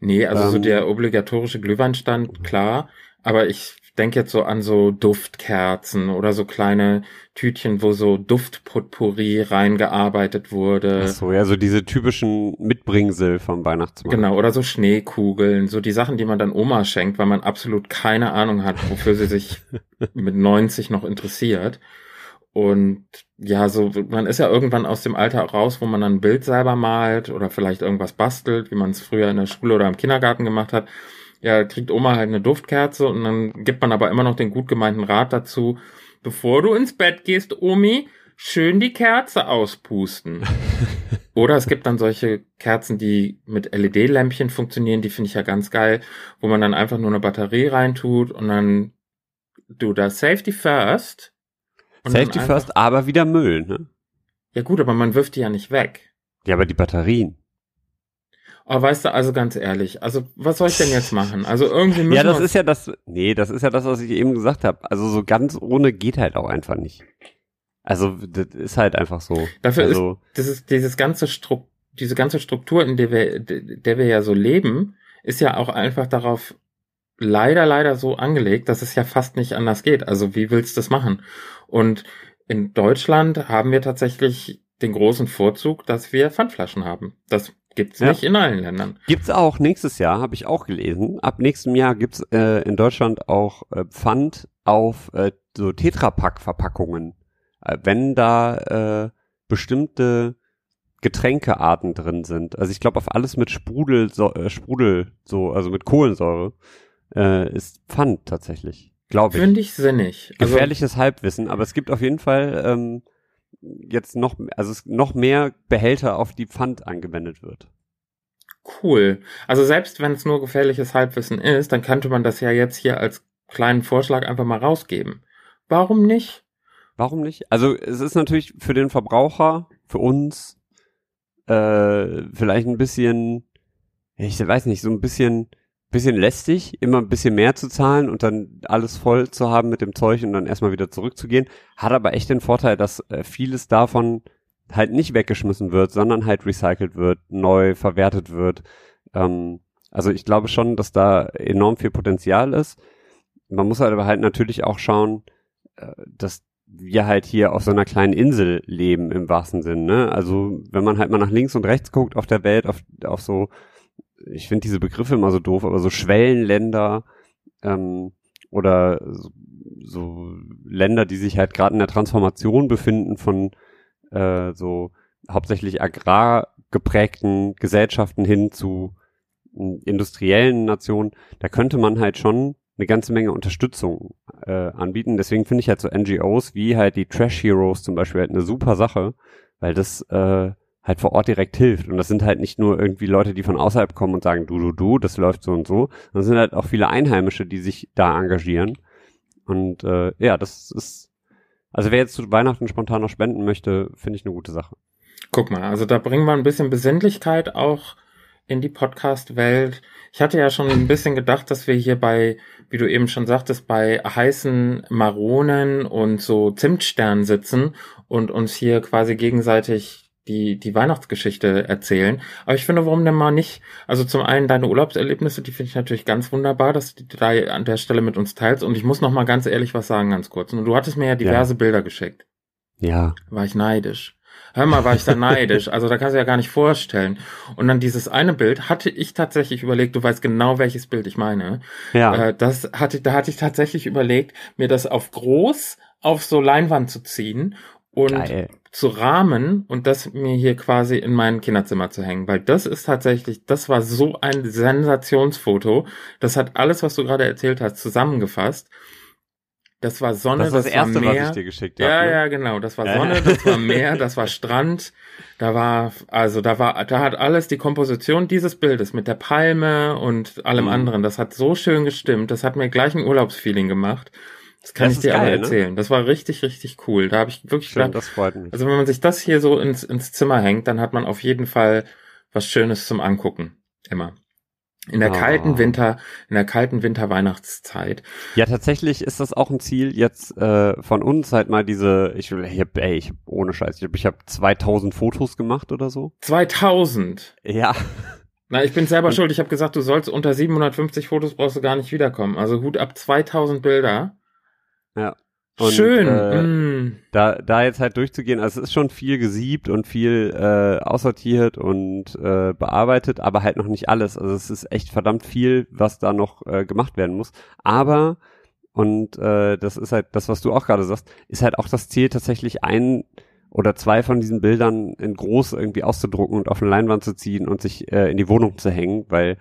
Nee, also so Ähm, der obligatorische Glühweinstand, klar. Aber ich denke jetzt so an so Duftkerzen oder so kleine Tütchen, wo so Duftpotpourri reingearbeitet wurde. Ach so, ja, so diese typischen Mitbringsel vom Weihnachtsmarkt. Genau, oder so Schneekugeln, so die Sachen, die man dann Oma schenkt, weil man absolut keine Ahnung hat, wofür sie sich mit 90 noch interessiert. Und ja, so, man ist ja irgendwann aus dem Alter raus, wo man dann ein Bild selber malt oder vielleicht irgendwas bastelt, wie man es früher in der Schule oder im Kindergarten gemacht hat. Ja, kriegt Oma halt eine Duftkerze und dann gibt man aber immer noch den gut gemeinten Rat dazu, bevor du ins Bett gehst, Omi, schön die Kerze auspusten. Oder es gibt dann solche Kerzen, die mit LED-Lämpchen funktionieren, die finde ich ja ganz geil, wo man dann einfach nur eine Batterie reintut und dann du da Safety First. Und Safety einfach- first, aber wieder Müll, ne? Ja gut, aber man wirft die ja nicht weg. Ja, aber die Batterien. Aber weißt du, also ganz ehrlich, also was soll ich denn jetzt machen? Also irgendwie müssen Ja, das ist ja das, nee, das ist ja das, was ich eben gesagt habe. Also so ganz ohne geht halt auch einfach nicht. Also das ist halt einfach so. Dafür also, das ist dieses ganze Stru diese ganze Struktur, in der wir, der wir ja so leben, ist ja auch einfach darauf leider, leider so angelegt, dass es ja fast nicht anders geht. Also wie willst du das machen? Und in Deutschland haben wir tatsächlich den großen Vorzug, dass wir Pfandflaschen haben. Das gibt's Ja. nicht in allen Ländern. Gibt's auch nächstes Jahr, habe ich auch gelesen. Ab nächstem Jahr gibt's äh, in Deutschland auch äh, Pfand auf äh, so Tetrapack-Verpackungen. Äh, wenn da äh, bestimmte Getränkearten drin sind. Also ich glaube auf alles mit Sprudel, so, äh, Sprudel, so, also mit Kohlensäure, äh, ist Pfand tatsächlich. Glaube ich. Finde ich sinnig. Also, Gefährliches Halbwissen, aber es gibt auf jeden Fall ähm, jetzt noch, also noch mehr Behälter, auf die Pfand angewendet wird. Cool. Also selbst wenn es nur gefährliches Halbwissen ist, dann könnte man das ja jetzt hier als kleinen Vorschlag einfach mal rausgeben. Warum nicht? Warum nicht? Also es ist natürlich für den Verbraucher, für uns, äh, vielleicht ein bisschen, ich weiß nicht, so ein bisschen, bisschen lästig, immer ein bisschen mehr zu zahlen und dann alles voll zu haben mit dem Zeug und dann erstmal wieder zurückzugehen. Hat aber echt den Vorteil, dass äh, vieles davon halt nicht weggeschmissen wird, sondern halt recycelt wird, neu verwertet wird. Ähm, also ich glaube schon, dass da enorm viel Potenzial ist. Man muss halt aber halt natürlich auch schauen, äh, dass wir halt hier auf so einer kleinen Insel leben im wahrsten Sinn, ne? Also wenn man halt mal nach links und rechts guckt auf der Welt, auf, auf so, ich finde diese Begriffe immer so doof, aber so Schwellenländer ähm, oder so, so Länder, die sich halt gerade in der Transformation befinden von äh, so hauptsächlich agrargeprägten Gesellschaften hin zu äh, industriellen Nationen, da könnte man halt schon eine ganze Menge Unterstützung äh, anbieten. Deswegen finde ich halt so NGOs wie halt die Trash Heroes zum Beispiel halt eine super Sache, weil das äh, halt vor Ort direkt hilft. Und das sind halt nicht nur irgendwie Leute, die von außerhalb kommen und sagen, du, du, du, das läuft so und so, es sind halt auch viele Einheimische, die sich da engagieren. Und äh, ja, das ist, also wer jetzt zu Weihnachten spontan noch spenden möchte, finde ich eine gute Sache. Guck mal, also da bringen wir ein bisschen Besinnlichkeit auch in die Podcast-Welt. Ich hatte ja schon ein bisschen gedacht, dass wir hier bei, wie du eben schon sagtest, bei heißen Maronen und so Zimtsternen sitzen und uns hier quasi gegenseitig die, die Weihnachtsgeschichte erzählen. Aber ich finde, warum denn mal nicht? Also zum einen deine Urlaubserlebnisse, die finde ich natürlich ganz wunderbar, dass du die da an der Stelle mit uns teilst. Und ich muss noch mal ganz ehrlich was sagen, ganz kurz. Und du hattest mir ja diverse Bilder geschickt. Ja. War ich neidisch. Hör mal, war ich da neidisch. Also da kannst du ja gar nicht vorstellen. Und dann dieses eine Bild hatte ich tatsächlich überlegt, du weißt genau, welches Bild ich meine. Ja. Äh, das hatte, da hatte ich tatsächlich überlegt, mir das auf groß auf so Leinwand zu ziehen und Geil. Zu rahmen und das mir hier quasi in mein Kinderzimmer zu hängen, weil das ist tatsächlich, das war so ein Sensationsfoto. Das hat alles, was du gerade erzählt hast, zusammengefasst. Das war Sonne, Das ist das, war erste, Meer. was ich dir geschickt Ja, habe. ne? ja, genau. Das war. Sonne, das war Meer, das war Strand. Da war, also da war, da hat alles die Komposition dieses Bildes mit der Palme und allem Mhm. anderen. Das hat so schön gestimmt. Das hat mir gleich ein Urlaubsfeeling gemacht. Das kann Das ich dir alle ne? erzählen. Das war richtig, richtig cool. Da habe ich wirklich Schön, gedacht, das freut mich. also wenn man sich das hier so ins, ins Zimmer hängt, dann hat man auf jeden Fall was Schönes zum Angucken. Immer. In der Ah. kalten Winter, in der kalten Winter-Weihnachtszeit. Ja, tatsächlich ist das auch ein Ziel jetzt äh, von uns halt mal diese, ich will, ich hab, ey, ich hab, ohne Scheiß, ich hab, ich hab 2000 Fotos gemacht oder so. 2000. Ja, Na, ich bin selber schuld. Ich habe gesagt, du sollst unter 750 Fotos brauchst du gar nicht wiederkommen. Also Hut ab 2000 Bilder. Ja. Und, Schön. Äh, mm. da, da jetzt halt durchzugehen, also es ist schon viel gesiebt und viel äh, aussortiert und äh, bearbeitet, aber halt noch nicht alles. Also es ist echt verdammt viel, was da noch äh, gemacht werden muss. Aber, und äh, das ist halt das, was du auch gerade sagst, ist halt auch das Ziel, tatsächlich ein oder zwei von diesen Bildern in groß irgendwie auszudrucken und auf eine Leinwand zu ziehen und sich äh, in die Wohnung zu hängen, weil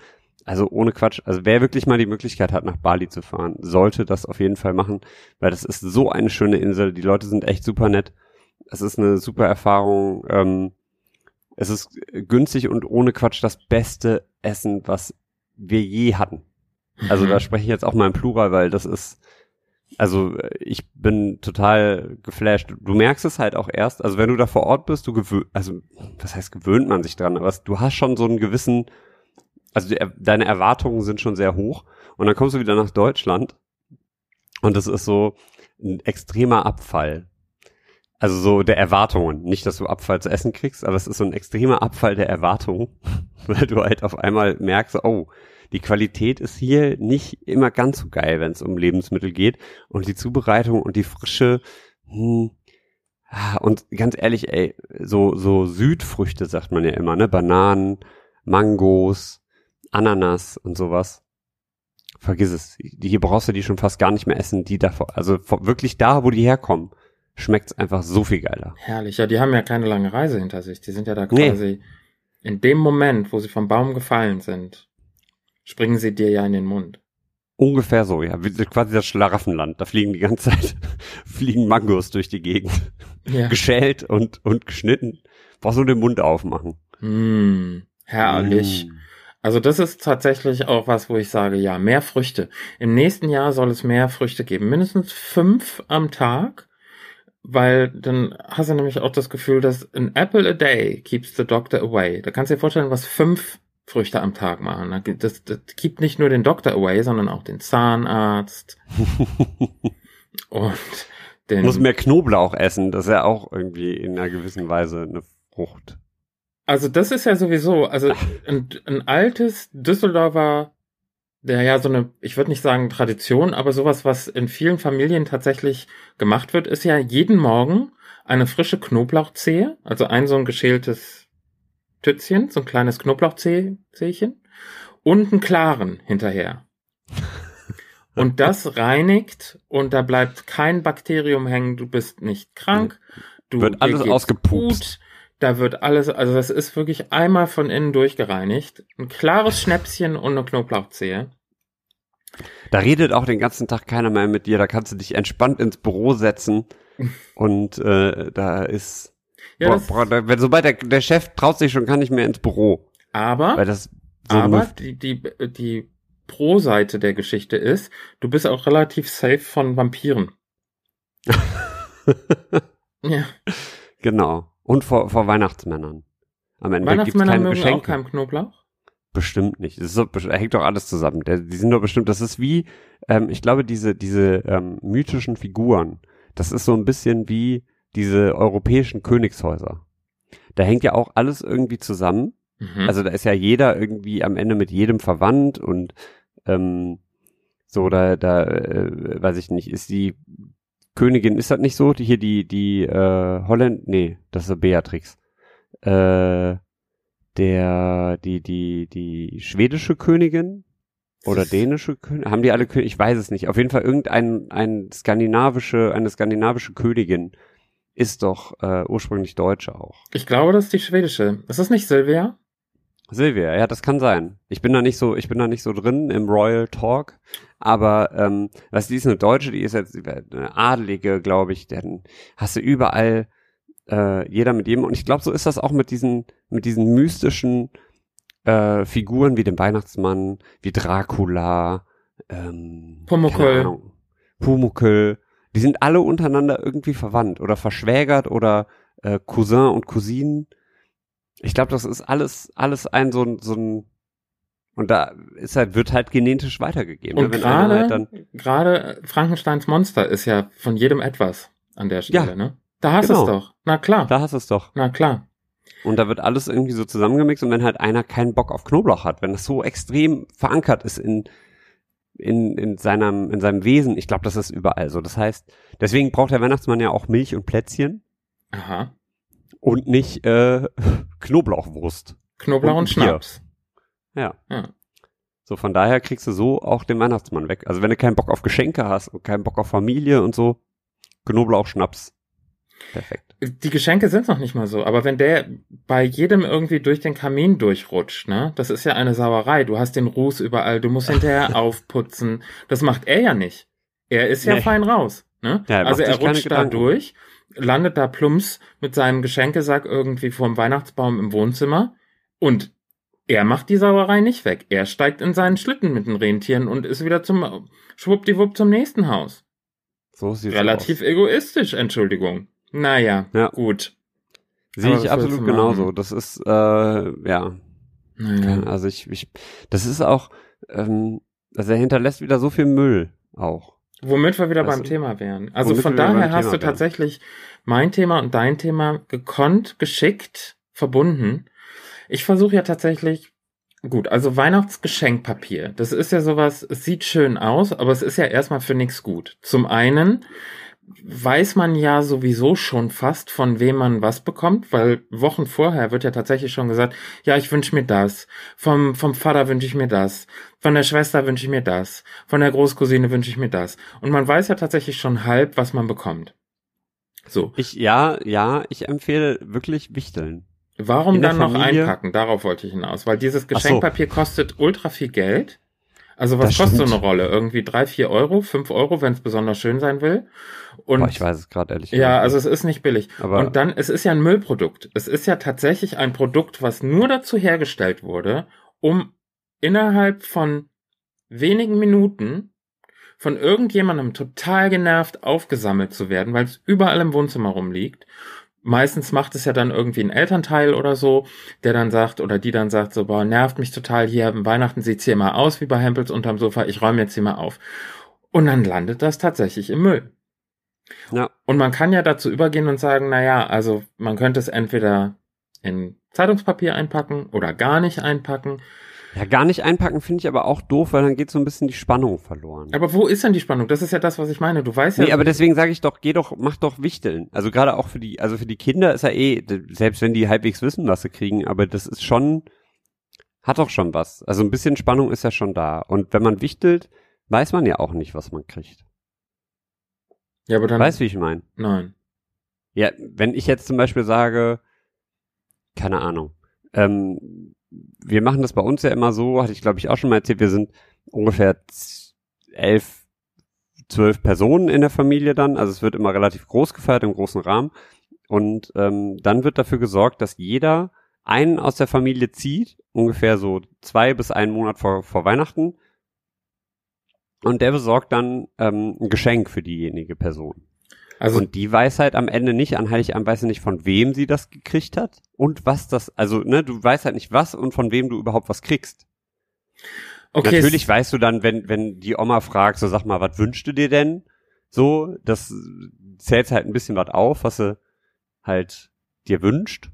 also ohne Quatsch, also wer wirklich mal die Möglichkeit hat, nach Bali zu fahren, sollte das auf jeden Fall machen, weil das ist so eine schöne Insel, die Leute sind echt super nett, es ist eine super Erfahrung, ähm, es ist günstig und ohne Quatsch das beste Essen, was wir je hatten. Also da mhm. spreche ich jetzt auch mal im Plural, weil das ist, also ich bin total geflasht. Du merkst es halt auch erst, also wenn du da vor Ort bist, du gewöhnt, also was heißt gewöhnt man sich dran, aber du hast schon so einen gewissen also die, deine Erwartungen sind schon sehr hoch und dann kommst du wieder nach Deutschland und das ist so ein extremer Abfall. Also so der Erwartungen. Nicht, dass du Abfall zu essen kriegst, aber es ist so ein extremer Abfall der Erwartungen, weil du halt auf einmal merkst, oh, die Qualität ist hier nicht immer ganz so geil, wenn es um Lebensmittel geht und die Zubereitung und die Frische, hm, ah, und ganz ehrlich, ey, so, so Südfrüchte sagt man ja immer, ne? Bananen, Mangos, Ananas und sowas. Vergiss es. Hier brauchst du die schon fast gar nicht mehr essen, die davor, also wirklich da, wo die herkommen, schmeckt's einfach so viel geiler. Herrlich. Ja, die haben ja keine lange Reise hinter sich. Die sind ja da quasi nee. in dem Moment, wo sie vom Baum gefallen sind, springen sie dir ja in den Mund. Ungefähr so, ja. Quasi das Schlaraffenland. Da fliegen die ganze Zeit, fliegen Mangos durch die Gegend. Ja. Geschält und, und geschnitten. Brauchst nur den Mund aufmachen. Mm, herrlich. Mm. Also das ist tatsächlich auch was, wo ich sage, ja, mehr Früchte. Im nächsten Jahr soll es mehr Früchte geben. Mindestens fünf am Tag, weil dann hast du nämlich auch das Gefühl, dass an apple a day keeps the doctor away. Da kannst du dir vorstellen, was fünf Früchte am Tag machen. Das, das keept nicht nur den Doktor away, sondern auch den Zahnarzt. und den... Muss mehr Knoblauch essen. Das ist ja auch irgendwie in einer gewissen Weise eine Frucht. Also das ist ja sowieso, also ein, ein altes Düsseldorfer, der ja so eine, ich würde nicht sagen Tradition, aber sowas, was in vielen Familien tatsächlich gemacht wird, ist ja jeden Morgen eine frische Knoblauchzehe, also ein so ein geschältes Tützchen, so ein kleines Knoblauchzehchen und einen klaren hinterher. Und das reinigt und da bleibt kein Bakterium hängen, du bist nicht krank. Du wird alles ausgepupst. Gut, da wird alles, also das ist wirklich einmal von innen durchgereinigt. Ein klares Schnäpschen und eine Knoblauchzehe. Da redet auch den ganzen Tag keiner mehr mit dir. Da kannst du dich entspannt ins Büro setzen und äh, da ist, ja, boah, boah, da, wenn sobald der, der Chef traut sich schon, kann ich mehr ins Büro. Aber, weil das so aber die, die, die Pro-Seite der Geschichte ist, du bist auch relativ safe von Vampiren. ja. Genau. Und vor, vor Weihnachtsmännern. Am Ende Weihnachtsmänner keine mögen Geschenke. auch keinen Knoblauch? Bestimmt nicht. Das ist so, hängt doch alles zusammen. Der, die sind doch bestimmt, das ist wie, ähm, ich glaube, diese, diese ähm, mythischen Figuren, das ist so ein bisschen wie diese europäischen Königshäuser. Da hängt ja auch alles irgendwie zusammen. Mhm. Also da ist ja jeder irgendwie am Ende mit jedem verwandt und ähm, so, da, da, äh, weiß ich nicht, ist die Königin, ist das nicht so? Die hier die, die, äh, Holland, nee, das ist Beatrix. Äh, der, die, die, die schwedische Königin oder dänische Königin, haben die alle Königin, ich weiß es nicht. Auf jeden Fall irgendein, ein skandinavische, eine skandinavische Königin ist doch äh, ursprünglich Deutsche auch. Ich glaube, das ist die schwedische. Ist das nicht Silvia? Silvia, ja, das kann sein. Ich bin da nicht so, ich bin da nicht so drin im Royal Talk, aber ähm, was die ist eine Deutsche, die ist jetzt eine Adelige, glaube ich, denn hast du überall äh, jeder mit jedem. Und ich glaube, so ist das auch mit diesen mit diesen mystischen äh, Figuren wie dem Weihnachtsmann, wie Dracula, ähm, Pumuckl, Pumuckl, die sind alle untereinander irgendwie verwandt oder verschwägert oder äh, Cousin und Cousinen ich glaube, das ist alles, alles ein so, ein so ein und da ist halt, wird halt genetisch weitergegeben. Und ne? gerade, halt gerade Frankensteins Monster ist ja von jedem etwas an der Stelle, ja, ne? Da hast genau. es doch. Na klar. Da hast es doch. Na klar. Und da wird alles irgendwie so zusammengemixt und wenn halt einer keinen Bock auf Knoblauch hat, wenn das so extrem verankert ist in, in, in seinem, in seinem Wesen, ich glaube, das ist überall so. Das heißt, deswegen braucht der Weihnachtsmann ja auch Milch und Plätzchen Aha. und nicht äh, Knoblauchwurst. Knoblauch Und und. Schnaps. Ja. Ja. So, von daher kriegst du so auch den Weihnachtsmann weg. Also wenn du keinen Bock auf Geschenke hast und keinen Bock auf Familie und so, Knoblauch, Schnaps. Perfekt. Die Geschenke sind noch nicht mal so, aber wenn der bei jedem irgendwie durch den Kamin durchrutscht, ne, das ist ja eine Sauerei. Du hast den Ruß überall, du musst hinterher aufputzen. Das macht er ja nicht. Er ist ja Nee. fein raus, ne? Ja, er also er rutscht da Gedanken. durch, landet da plumps mit seinem Geschenkesack irgendwie vorm Weihnachtsbaum im Wohnzimmer und er macht die Sauerei nicht weg. Er steigt in seinen Schlitten mit den Rentieren und ist wieder zum schwuppdiwupp zum nächsten Haus. So sieht's Relativ aus. egoistisch, Entschuldigung. Naja, Ja. gut. Sehe ich absolut genauso. machen? Das ist, äh, ja. Naja. Also ich, ich, das ist auch, ähm, also er hinterlässt wieder so viel Müll auch. Womit wir wieder Weißt beim? Thema wären. Also von daher hast Thema du wären. tatsächlich mein Thema und dein Thema gekonnt, geschickt, verbunden. Ich versuche ja tatsächlich, gut, also Weihnachtsgeschenkpapier. Das ist ja sowas, es sieht schön aus, aber es ist ja erstmal für nichts gut. Zum einen weiß man ja sowieso schon fast, von wem man was bekommt, weil Wochen vorher wird ja tatsächlich schon gesagt, ja, ich wünsche mir das, vom, vom Vater wünsche ich mir das, von der Schwester wünsche ich mir das, von der Großcousine wünsche ich mir das. Und man weiß ja tatsächlich schon halb, was man bekommt. So, Ich, ja, ja, ich empfehle wirklich Wichteln. Warum dann noch Familie- einpacken? Darauf wollte ich hinaus, weil dieses Ach so. Geschenkpapier kostet ultra viel Geld. Also was Das kostet so stimmt. eine Rolle? Irgendwie drei, vier Euro, fünf Euro, wenn es besonders schön sein will. Und Boah, ich weiß es gerade ehrlich Ja, also es ist nicht billig. Aber- und dann, es ist ja ein Müllprodukt. Es ist ja tatsächlich ein Produkt, was nur dazu hergestellt wurde, um innerhalb von wenigen Minuten von irgendjemandem total genervt aufgesammelt zu werden, weil es überall im Wohnzimmer rumliegt. Meistens macht es ja dann irgendwie ein Elternteil oder so, der dann sagt, oder die dann sagt, so, boah, nervt mich total hier, Weihnachten sieht's hier mal aus wie bei Hempels unterm Sofa, ich räume jetzt hier mal auf. Und dann landet das tatsächlich im Müll. Ja. Und man kann ja dazu übergehen und sagen, na ja, also man könnte es entweder in Zeitungspapier einpacken oder gar nicht einpacken. Ja, gar nicht einpacken finde ich aber auch doof, weil dann geht so ein bisschen die Spannung verloren. Aber wo ist denn die Spannung? Das ist ja das, was ich meine. Du weißt ja, Nee, aber deswegen sage ich doch, geh doch, mach doch Wichteln. Also gerade auch für die, also für die Kinder ist ja eh, selbst wenn die halbwegs wissen, was sie kriegen, aber das ist schon, hat doch schon was. Also ein bisschen Spannung ist ja schon da. Und wenn man wichtelt, weiß man ja auch nicht, was man kriegt. ja, aber dann, Weißt wie ich meine? nein. Ja, wenn ich jetzt zum Beispiel sage, keine Ahnung, ähm, wir machen das bei uns ja immer so, hatte ich glaube ich auch schon mal erzählt, wir sind ungefähr elf, zwölf Personen in der Familie dann, also es wird immer relativ groß gefeiert im großen Rahmen. Und ähm, dann wird dafür gesorgt, dass jeder einen aus der Familie zieht, ungefähr so zwei bis einen Monat vor, vor Weihnachten. Und der besorgt dann ähm, ein Geschenk für diejenige Person. Also, Und die weiß halt am Ende nicht, an Heiligabend weiß sie nicht, von wem sie das gekriegt hat und was das, also, ne, du weißt halt nicht was und von wem du überhaupt was kriegst. okay, Natürlich weißt du dann, wenn, wenn die Oma fragt, so sag mal, was wünschst du dir denn? So, das zählt halt ein bisschen was auf, was sie halt dir wünscht.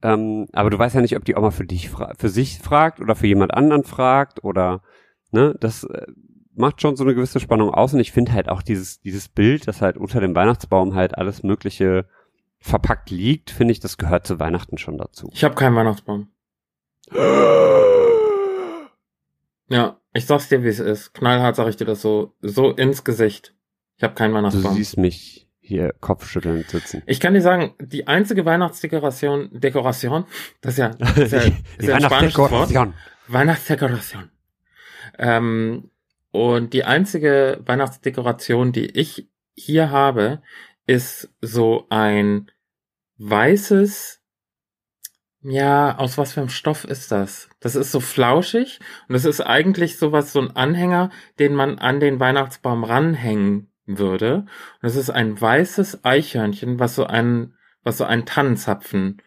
Ähm, aber du weißt ja nicht, ob die Oma für dich, für sich fragt oder für jemand anderen fragt oder, ne, das äh, macht schon so eine gewisse Spannung aus und ich finde halt auch dieses, dieses Bild, das halt unter dem Weihnachtsbaum halt alles Mögliche verpackt liegt, finde ich, das gehört zu Weihnachten schon dazu. ich habe keinen Weihnachtsbaum. Ja, ich sag's dir, wie es ist. Knallhart sag ich dir das so, so ins Gesicht. Ich habe keinen Du Weihnachtsbaum. siehst mich hier kopfschüttelnd sitzen. Ich kann dir sagen, die einzige Weihnachtsdekoration, Dekoration, das ist ja, das ist ja, ist ja spanisches Wort. Weihnachtsdekoration. Weihnachtsdekoration. Ähm, und die einzige Weihnachtsdekoration, die ich hier habe, ist so ein weißes, ja, aus was für einem Stoff ist das? Das ist so flauschig und das ist eigentlich sowas, so ein Anhänger, den man an den Weihnachtsbaum ranhängen würde. Und das ist ein weißes Eichhörnchen, was so einen, was so einen Tannenzapfen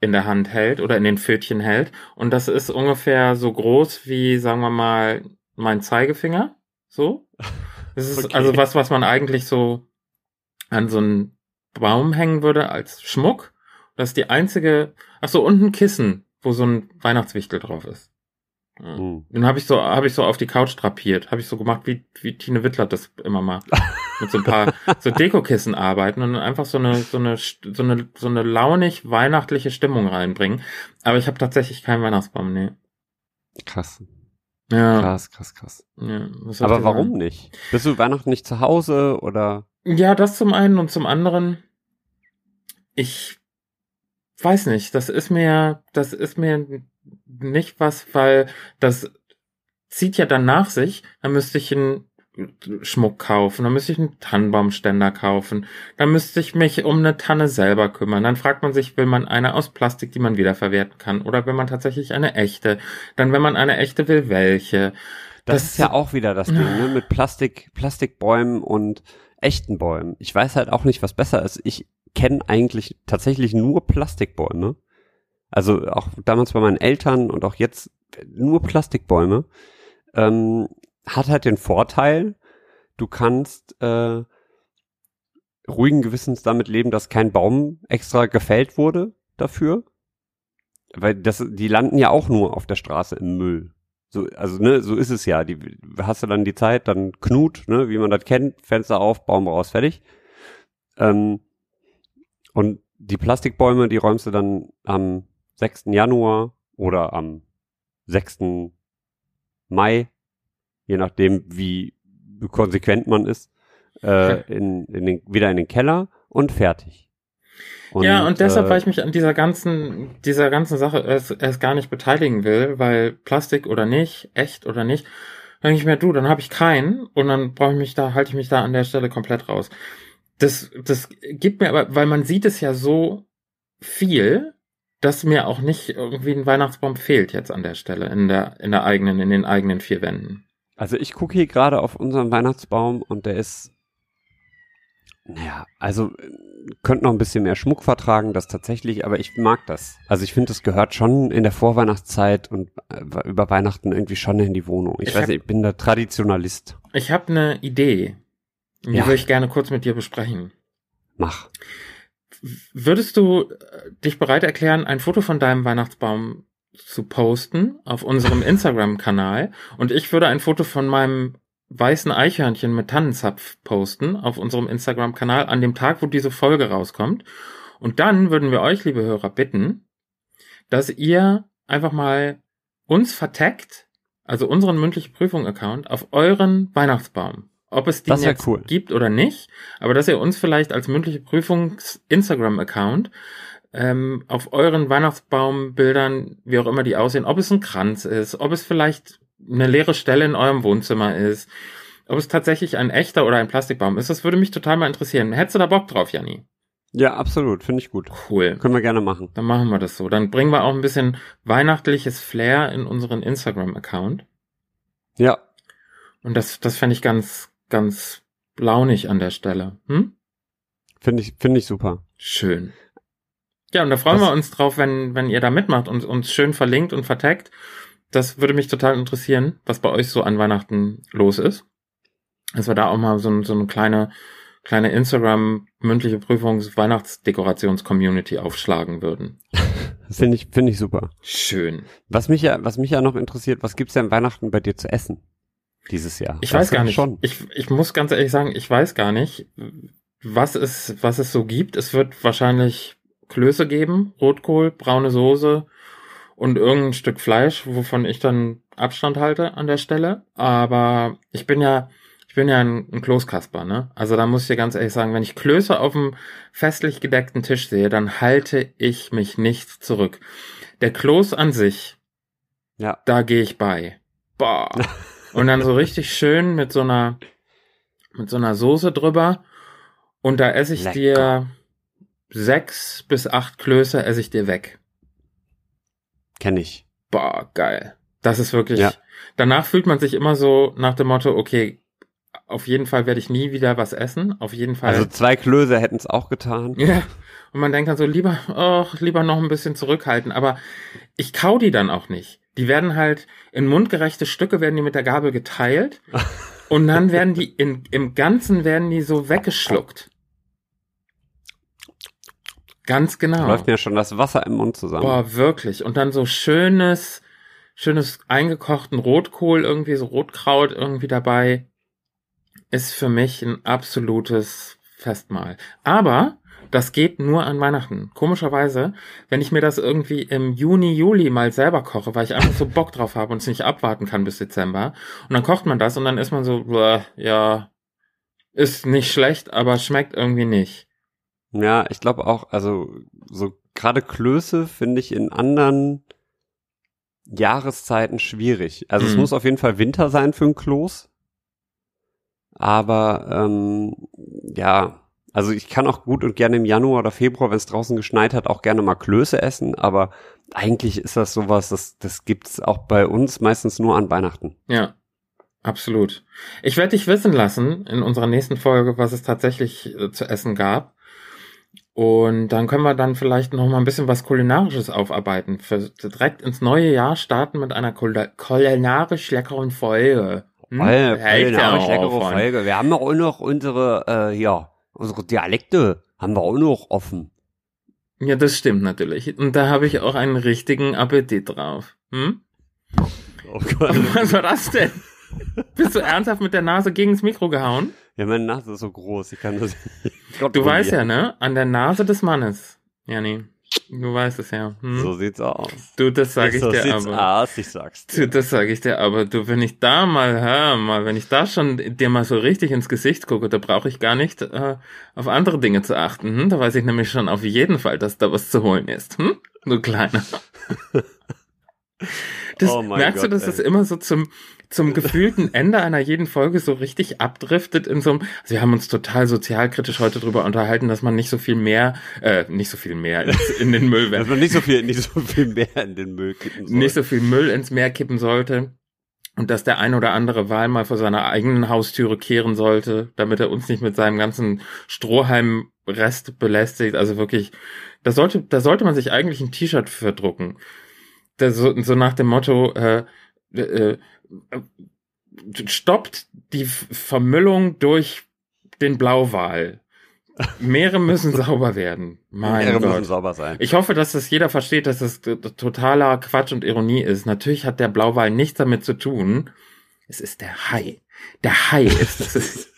in der Hand hält oder in den Pfötchen hält. Und das ist ungefähr so groß wie, sagen wir mal, mein Zeigefinger. So. Das ist Okay. also was, was man eigentlich so an so einen Baum hängen würde als Schmuck. Das ist die einzige. Ach so, und ein Kissen, wo so ein Weihnachtswichtel drauf ist. Ja. Hm. Den habe ich so, habe ich so auf die Couch drapiert, habe ich so gemacht, wie wie Tine Wittler das immer macht, mit so ein paar so Dekokissen arbeiten und einfach so eine so eine so eine so eine launig weihnachtliche Stimmung reinbringen. Aber ich habe tatsächlich keinen Weihnachtsbaum, nee. Krass. Ja. Krass, krass, krass. ja Aber warum sagen? nicht? Bist du Weihnachten nicht zu Hause oder? Ja, das zum einen und zum anderen, ich weiß nicht, das ist mir, das ist mir nicht was, weil das zieht ja dann nach sich, dann müsste ich einen Schmuck kaufen, dann müsste ich einen Tannenbaumständer kaufen, dann müsste ich mich um eine Tanne selber kümmern. Dann fragt man sich, will man eine aus Plastik, die man wiederverwerten kann, oder will man tatsächlich eine echte? Dann, wenn man eine echte will, welche? Das, Das- ist ja auch wieder das Ding, ne? Mit Plastik, Plastikbäumen und echten Bäumen. Ich weiß halt auch nicht, was besser ist. Ich kenne eigentlich tatsächlich nur Plastikbäume. Also auch damals bei meinen Eltern und auch jetzt nur Plastikbäume. Ähm, hat halt den Vorteil, du kannst äh, ruhigen Gewissens damit leben, dass kein Baum extra gefällt wurde dafür. Weil das, die landen ja auch nur auf der Straße im Müll. So, also, ne, so ist es ja. Die, hast du dann die Zeit, dann Knut, ne, wie man das kennt, Fenster auf, Baum raus, fertig. Ähm, und die Plastikbäume, die räumst du dann am 6. Januar oder am 6. Mai, je nachdem, wie konsequent man ist, äh, in, in den, wieder in den Keller und fertig. ja, und deshalb, äh, weil ich mich an dieser ganzen, dieser ganzen Sache erst, erst gar nicht beteiligen will, weil Plastik oder nicht, echt oder nicht, denke ich mir, du, dann habe ich keinen und dann brauche ich mich da, halte ich mich da an der Stelle komplett raus. Das, das gibt mir aber, weil man sieht es ja so viel, dass mir auch nicht irgendwie ein Weihnachtsbaum fehlt jetzt an der Stelle, in der, in der eigenen, in den eigenen vier Wänden. Also ich gucke hier gerade auf unseren Weihnachtsbaum und der ist, naja, also äh, könnte noch ein bisschen mehr Schmuck vertragen, das tatsächlich, aber ich mag das. Also ich finde, das gehört schon in der Vorweihnachtszeit und äh, über Weihnachten irgendwie schon in die Wohnung. Ich, Ich weiß hab- nicht, ich bin der Traditionalist. Ich habe eine Idee, die Ja. würde ich gerne kurz mit dir besprechen. Mach. Würdest du äh, dich bereit erklären, ein Foto von deinem Weihnachtsbaum zu posten auf unserem Instagram-Kanal und ich würde ein Foto von meinem weißen Eichhörnchen mit Tannenzapf posten auf unserem Instagram-Kanal an dem Tag, wo diese Folge rauskommt. Und dann würden wir euch, liebe Hörer, bitten, dass ihr einfach mal uns verteckt, also unseren mündliche Prüfung-Account, auf euren Weihnachtsbaum. Ob es den jetzt cool. gibt oder nicht, aber dass ihr uns vielleicht als mündliche Prüfungs-Instagram-Account ähm, auf euren Weihnachtsbaumbildern, wie auch immer die aussehen, ob es ein Kranz ist, ob es vielleicht eine leere Stelle in eurem Wohnzimmer ist, ob es tatsächlich ein echter oder ein Plastikbaum ist, das würde mich total mal interessieren. Hättest du da Bock drauf, Janni? Ja, absolut, finde ich gut. Cool. Können wir gerne machen. Dann machen wir das so. Dann bringen wir auch ein bisschen weihnachtliches Flair in unseren Instagram-Account. Ja, Und das, das fände ich ganz, ganz launig an der Stelle. Hm? finde ich, finde ich super. Schön. Ja, und da freuen Das- wir uns drauf, wenn, wenn ihr da mitmacht und uns schön verlinkt und vertagt. Das würde mich total interessieren, was bei euch so an Weihnachten los ist. Dass wir da auch mal so, so eine kleine, kleine Instagram mündliche Prüfungs Weihnachtsdekorations-Community aufschlagen würden. Finde ich, finde ich super. Schön. Was mich ja, was mich ja noch interessiert, was gibt's denn Weihnachten bei dir zu essen? Dieses Jahr. Ich Das weiß gar nicht. Schon. Ich, ich muss ganz ehrlich sagen, ich weiß gar nicht, was es, was es so gibt. Es wird wahrscheinlich Klöße geben, Rotkohl, braune Soße und irgendein Stück Fleisch, wovon ich dann Abstand halte an der Stelle. Aber ich bin ja, ich bin ja ein, ein Kloßkasper, ne? Also da muss ich dir ganz ehrlich sagen, wenn ich Klöße auf dem festlich gedeckten Tisch sehe, dann halte ich mich nicht zurück. Der Kloß an sich, Ja. da gehe ich bei. Boah. Und dann so richtig schön mit so einer, mit so einer Soße drüber. Und da esse ich Lecker. dir sechs bis acht Klöße esse ich dir weg. Kenne ich. Boah, geil. Das ist wirklich, Ja. danach fühlt man sich immer so nach dem Motto, okay, auf jeden Fall werde ich nie wieder was essen. Auf jeden Fall. Also zwei Klöße hätten es auch getan. Ja. Und man denkt dann so, lieber, ach, lieber noch ein bisschen zurückhalten. Aber ich kau die dann auch nicht. Die werden halt in mundgerechte Stücke werden die mit der Gabel geteilt. und dann werden die in, im Ganzen werden die so weggeschluckt. Ganz genau. Da läuft mir ja schon das Wasser im Mund zusammen. Boah, wirklich. Und dann so schönes, schönes eingekochten Rotkohl, irgendwie so Rotkraut irgendwie dabei, ist für mich ein absolutes Festmahl. Aber das geht nur an Weihnachten. Komischerweise, wenn ich mir das irgendwie im Juni, Juli mal selber koche, weil ich einfach so Bock drauf habe und es nicht abwarten kann bis Dezember. Und dann kocht man das und dann ist man so, ja, ist nicht schlecht, aber schmeckt irgendwie nicht. Ja, ich glaube auch, also so gerade Klöße finde ich in anderen Jahreszeiten schwierig. Also es Mhm. muss auf jeden Fall Winter sein für ein Kloß. Aber ähm, ja, also ich kann auch gut und gerne im Januar oder Februar, wenn es draußen geschneit hat, auch gerne mal Klöße essen. Aber eigentlich ist das sowas, das, das gibt's auch bei uns meistens nur an Weihnachten. Ja, absolut. Ich werde dich wissen lassen in unserer nächsten Folge, was es tatsächlich äh, zu essen gab. Und dann können wir dann vielleicht noch mal ein bisschen was Kulinarisches aufarbeiten. Für direkt ins neue Jahr starten mit einer kul kulinarisch leckeren Folge. Hm? Auch leckere. Folge. Wir haben auch noch unsere, äh, ja, unsere Dialekte haben wir auch noch offen. Ja, das stimmt natürlich. Und da habe ich auch einen richtigen Appetit drauf. Hm? Oh Gott. Was war das denn? Bist du ernsthaft mit der Nase gegen das Mikro gehauen? Ja, meine Nase ist so groß, ich kann das nicht Du weißt ja, ne? An der Nase des Mannes. Jani, du weißt es ja. Hm? So sieht's aus. Du, das sage ich so dir sieht's aber. aus, ich sag's dir. Du, das sage ich dir aber. Du, wenn ich da mal, hör mal, wenn ich da schon dir mal so richtig ins Gesicht gucke, da brauche ich gar nicht äh, auf andere Dinge zu achten. Hm? Da weiß ich nämlich schon auf jeden Fall, dass da was zu holen ist. Hm? Du Kleiner. Das, Oh merkst du, Gott, dass das ey. immer so zum, zum gefühlten Ende einer jeden Folge so richtig abdriftet in so einem, also wir haben uns total sozialkritisch heute drüber unterhalten, dass man nicht so viel mehr, äh, nicht so viel mehr ins, in den Müll Dass werfen, man nicht so viel, nicht so viel mehr in den Müll kippen soll. nicht so viel Müll ins Meer kippen sollte und dass der ein oder andere Wahl mal vor seiner eigenen Haustüre kehren sollte, damit er uns nicht mit seinem ganzen Strohhalmrest belästigt. Also wirklich, da sollte, da sollte man sich eigentlich ein T-Shirt für drucken. So, so nach dem Motto, äh, äh, äh, stoppt die Vermüllung durch den Blauwal. Meere müssen sauber werden. Mein Meere Gott. müssen sauber sein. Ich hoffe, dass das jeder versteht, dass das totaler Quatsch und Ironie ist. Natürlich hat der Blauwal nichts damit zu tun. Es ist der Hai. Der Hai ist das.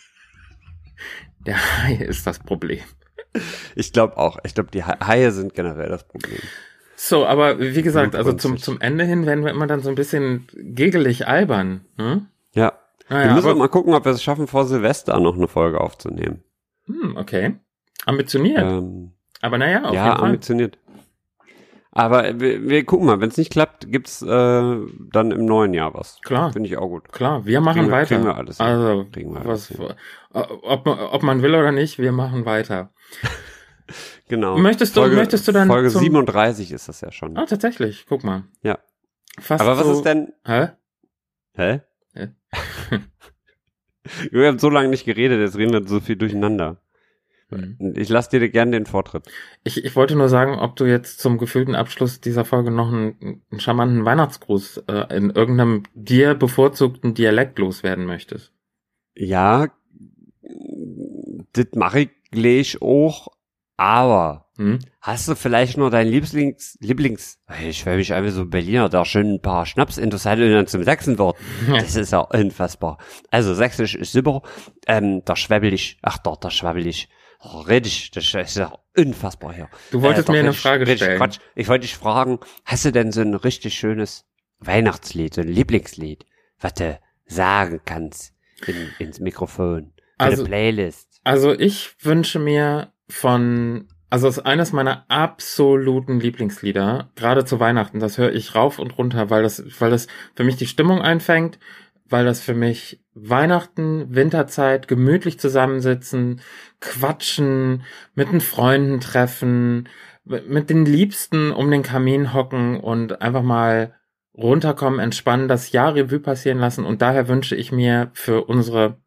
der Hai ist das Problem. Ich glaube auch. Ich glaube, die Ha- Haie sind generell das Problem. So, aber wie gesagt, also zum, zum Ende hin werden wir immer dann so ein bisschen gegelig albern. Hm? Ja. Naja, wir müssen mal gucken, ob wir es schaffen, vor Silvester noch eine Folge aufzunehmen. hm, okay. Ambitioniert. Ähm, aber naja, auf ja, jeden Fall. ambitioniert. Aber wir, wir gucken mal, wenn es nicht klappt, gibt's äh, dann im neuen Jahr was. Klar. Finde ich auch gut. Klar, wir machen Kriegen weiter. kriegen wir alles also, Kriegen wir was, alles ob, man, ob man will oder nicht, wir machen weiter. Genau. Möchtest du- Folge, möchtest du dann Folge zum- 37 ist das ja schon. Ah, tatsächlich, guck mal. Ja. Fast Aber was so, ist denn? Hä? Hä? Hä? wir haben so lange nicht geredet, jetzt reden wir so viel durcheinander. Hm. Ich lasse dir gerne den Vortritt. Ich, ich wollte nur sagen, ob du jetzt zum gefühlten Abschluss dieser Folge noch einen, einen charmanten Weihnachtsgruß äh, in irgendeinem dir bevorzugten Dialekt loswerden möchtest. Ja, das mache ich gleich auch, aber Hm? hast du vielleicht noch dein Lieblings, Lieblings, ich will mich einfach so Berliner, da schon ein paar Schnaps interessant und dann zum Sachsenwort. Das ist ja unfassbar. Also Sächsisch ist super, ähm, da schwabbel ich, ach doch, da schwabbel ich. Oh, red ich, das ist ja unfassbar hier. Du wolltest Äh, mir eine ich- Frage stellen. Quatsch. Ich wollte dich fragen, hast du denn so ein richtig schönes Weihnachtslied, so ein Lieblingslied, was du sagen kannst in, ins Mikrofon? Für Also- eine Playlist. Also ich wünsche mir von, also ist eines meiner absoluten Lieblingslieder, gerade zu Weihnachten. Das höre ich rauf und runter, weil das, weil das für mich die Stimmung einfängt, weil das für mich Weihnachten, Winterzeit, gemütlich zusammensitzen, quatschen, mit den Freunden treffen, mit den Liebsten um den Kamin hocken und einfach mal runterkommen, entspannen, das Jahr Revue passieren lassen. Und daher wünsche ich mir für unsere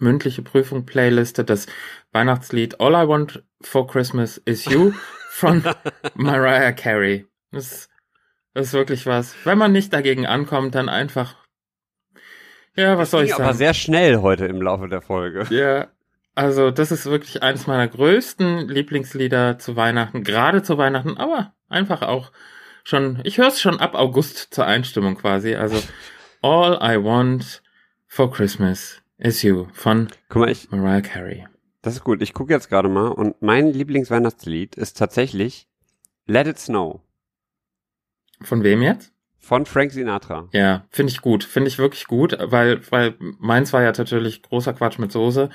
mündliche Prüfung Playliste das Weihnachtslied All I Want for Christmas is You von Mariah Carey. Das, das ist wirklich was. Wenn man nicht dagegen ankommt, dann einfach. Ja, was soll ich Ging aber sagen? sehr schnell heute im Laufe der Folge. Ja, Also, das ist wirklich eines meiner größten Lieblingslieder zu Weihnachten, gerade zu Weihnachten, aber einfach auch schon, ich höre es schon ab August zur Einstimmung quasi. Also, All I Want for Christmas is You von Guck mal, ich, Mariah Carey. das ist gut. Ich gucke jetzt gerade mal und mein Lieblingsweihnachtslied ist tatsächlich Let It Snow Von wem jetzt? von Frank Sinatra. Ja, finde ich gut, finde ich wirklich gut, weil, weil meins war ja natürlich großer Quatsch mit Soße,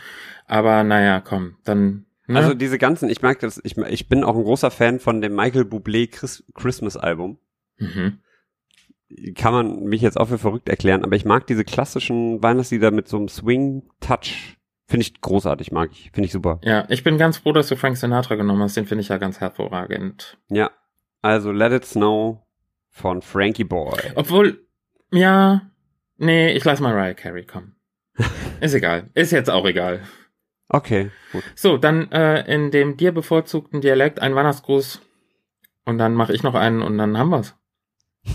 aber naja, komm, dann. Ne? Also diese ganzen, ich mag das, ich, ich bin auch ein großer Fan von dem Michael Bublé Chris, Christmas Album. mhm. Kann man mich jetzt auch für verrückt erklären, aber ich mag diese klassischen Weihnachtslieder mit so einem Swing-Touch. Finde ich großartig, mag ich. Finde ich super. Ja, ich bin ganz froh, dass du Frank Sinatra genommen hast, den finde ich ja ganz hervorragend. Ja. Also Let It Snow von Frankie Boy. Obwohl, ja, nee, ich lass mal Mariah Carey kommen. Ist egal, ist jetzt auch egal. Okay, gut. So, dann äh, in dem dir bevorzugten Dialekt ein Weihnachtsgruß und dann mache ich noch einen und dann haben wir's.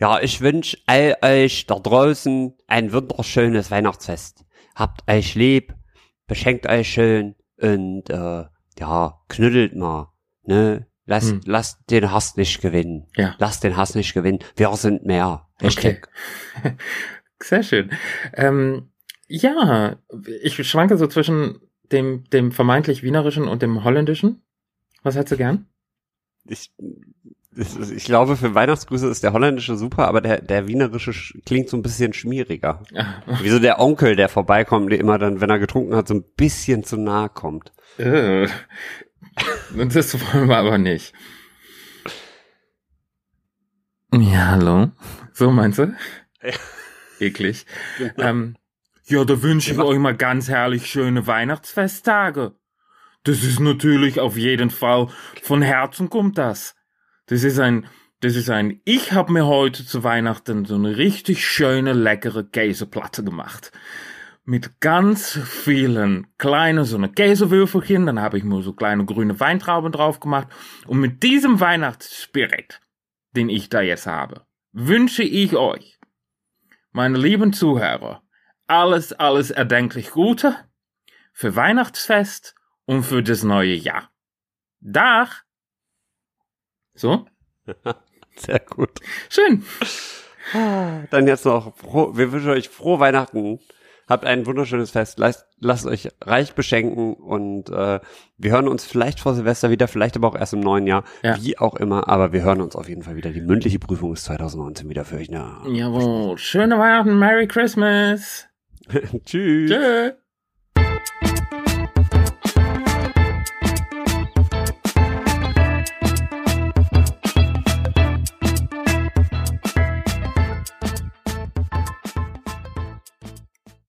Ja, ich wünsch all euch da draußen ein wunderschönes Weihnachtsfest. Habt euch lieb, beschenkt euch schön und äh, ja, knüttelt mal. Ne? Lasst, Hm. lasst den Hass nicht gewinnen. Ja. Lasst den Hass nicht gewinnen. Wir sind mehr. Richtig. Sehr schön. Ähm, ja, ich schwanke so zwischen dem, dem vermeintlich wienerischen und dem holländischen. Was hättest du gern? Ich, ich glaube, für Weihnachtsgrüße ist der holländische super, aber der, der wienerische sch- klingt so ein bisschen schmieriger. Wie so der Onkel, der vorbeikommt, der immer dann, wenn er getrunken hat, so ein bisschen zu nahe kommt. äh. Das wollen wir aber nicht. Ja, hallo. So meinst du? Ja. Eklig. Ähm, ja, da wünsche ich euch mal ganz herrlich schöne Weihnachtsfesttage. Das ist natürlich auf jeden Fall von Herzen kommt das. Das ist ein, das ist ein, ich habe mir heute zu Weihnachten so eine richtig schöne, leckere Käseplatte gemacht. Mit ganz vielen kleinen, so eine Käsewürfelchen, dann habe ich mir so kleine grüne Weintrauben drauf gemacht. Und mit diesem Weihnachtsspirit, den ich da jetzt habe, wünsche ich euch, meine lieben Zuhörer, alles, alles erdenklich Gute für Weihnachtsfest und für das neue Jahr. Dach. So, Sehr gut. schön. Dann jetzt noch, froh, wir wünschen euch frohe Weihnachten. Habt ein wunderschönes Fest. Lasst, lasst euch reich beschenken und äh, wir hören uns vielleicht vor Silvester wieder, vielleicht aber auch erst im neuen Jahr. Ja. Wie auch immer, aber wir hören uns auf jeden Fall wieder. Die mündliche Prüfung ist 2019 wieder für euch. Na. Jawohl. Schöne Weihnachten, Merry Christmas. Tschüss. Tschö.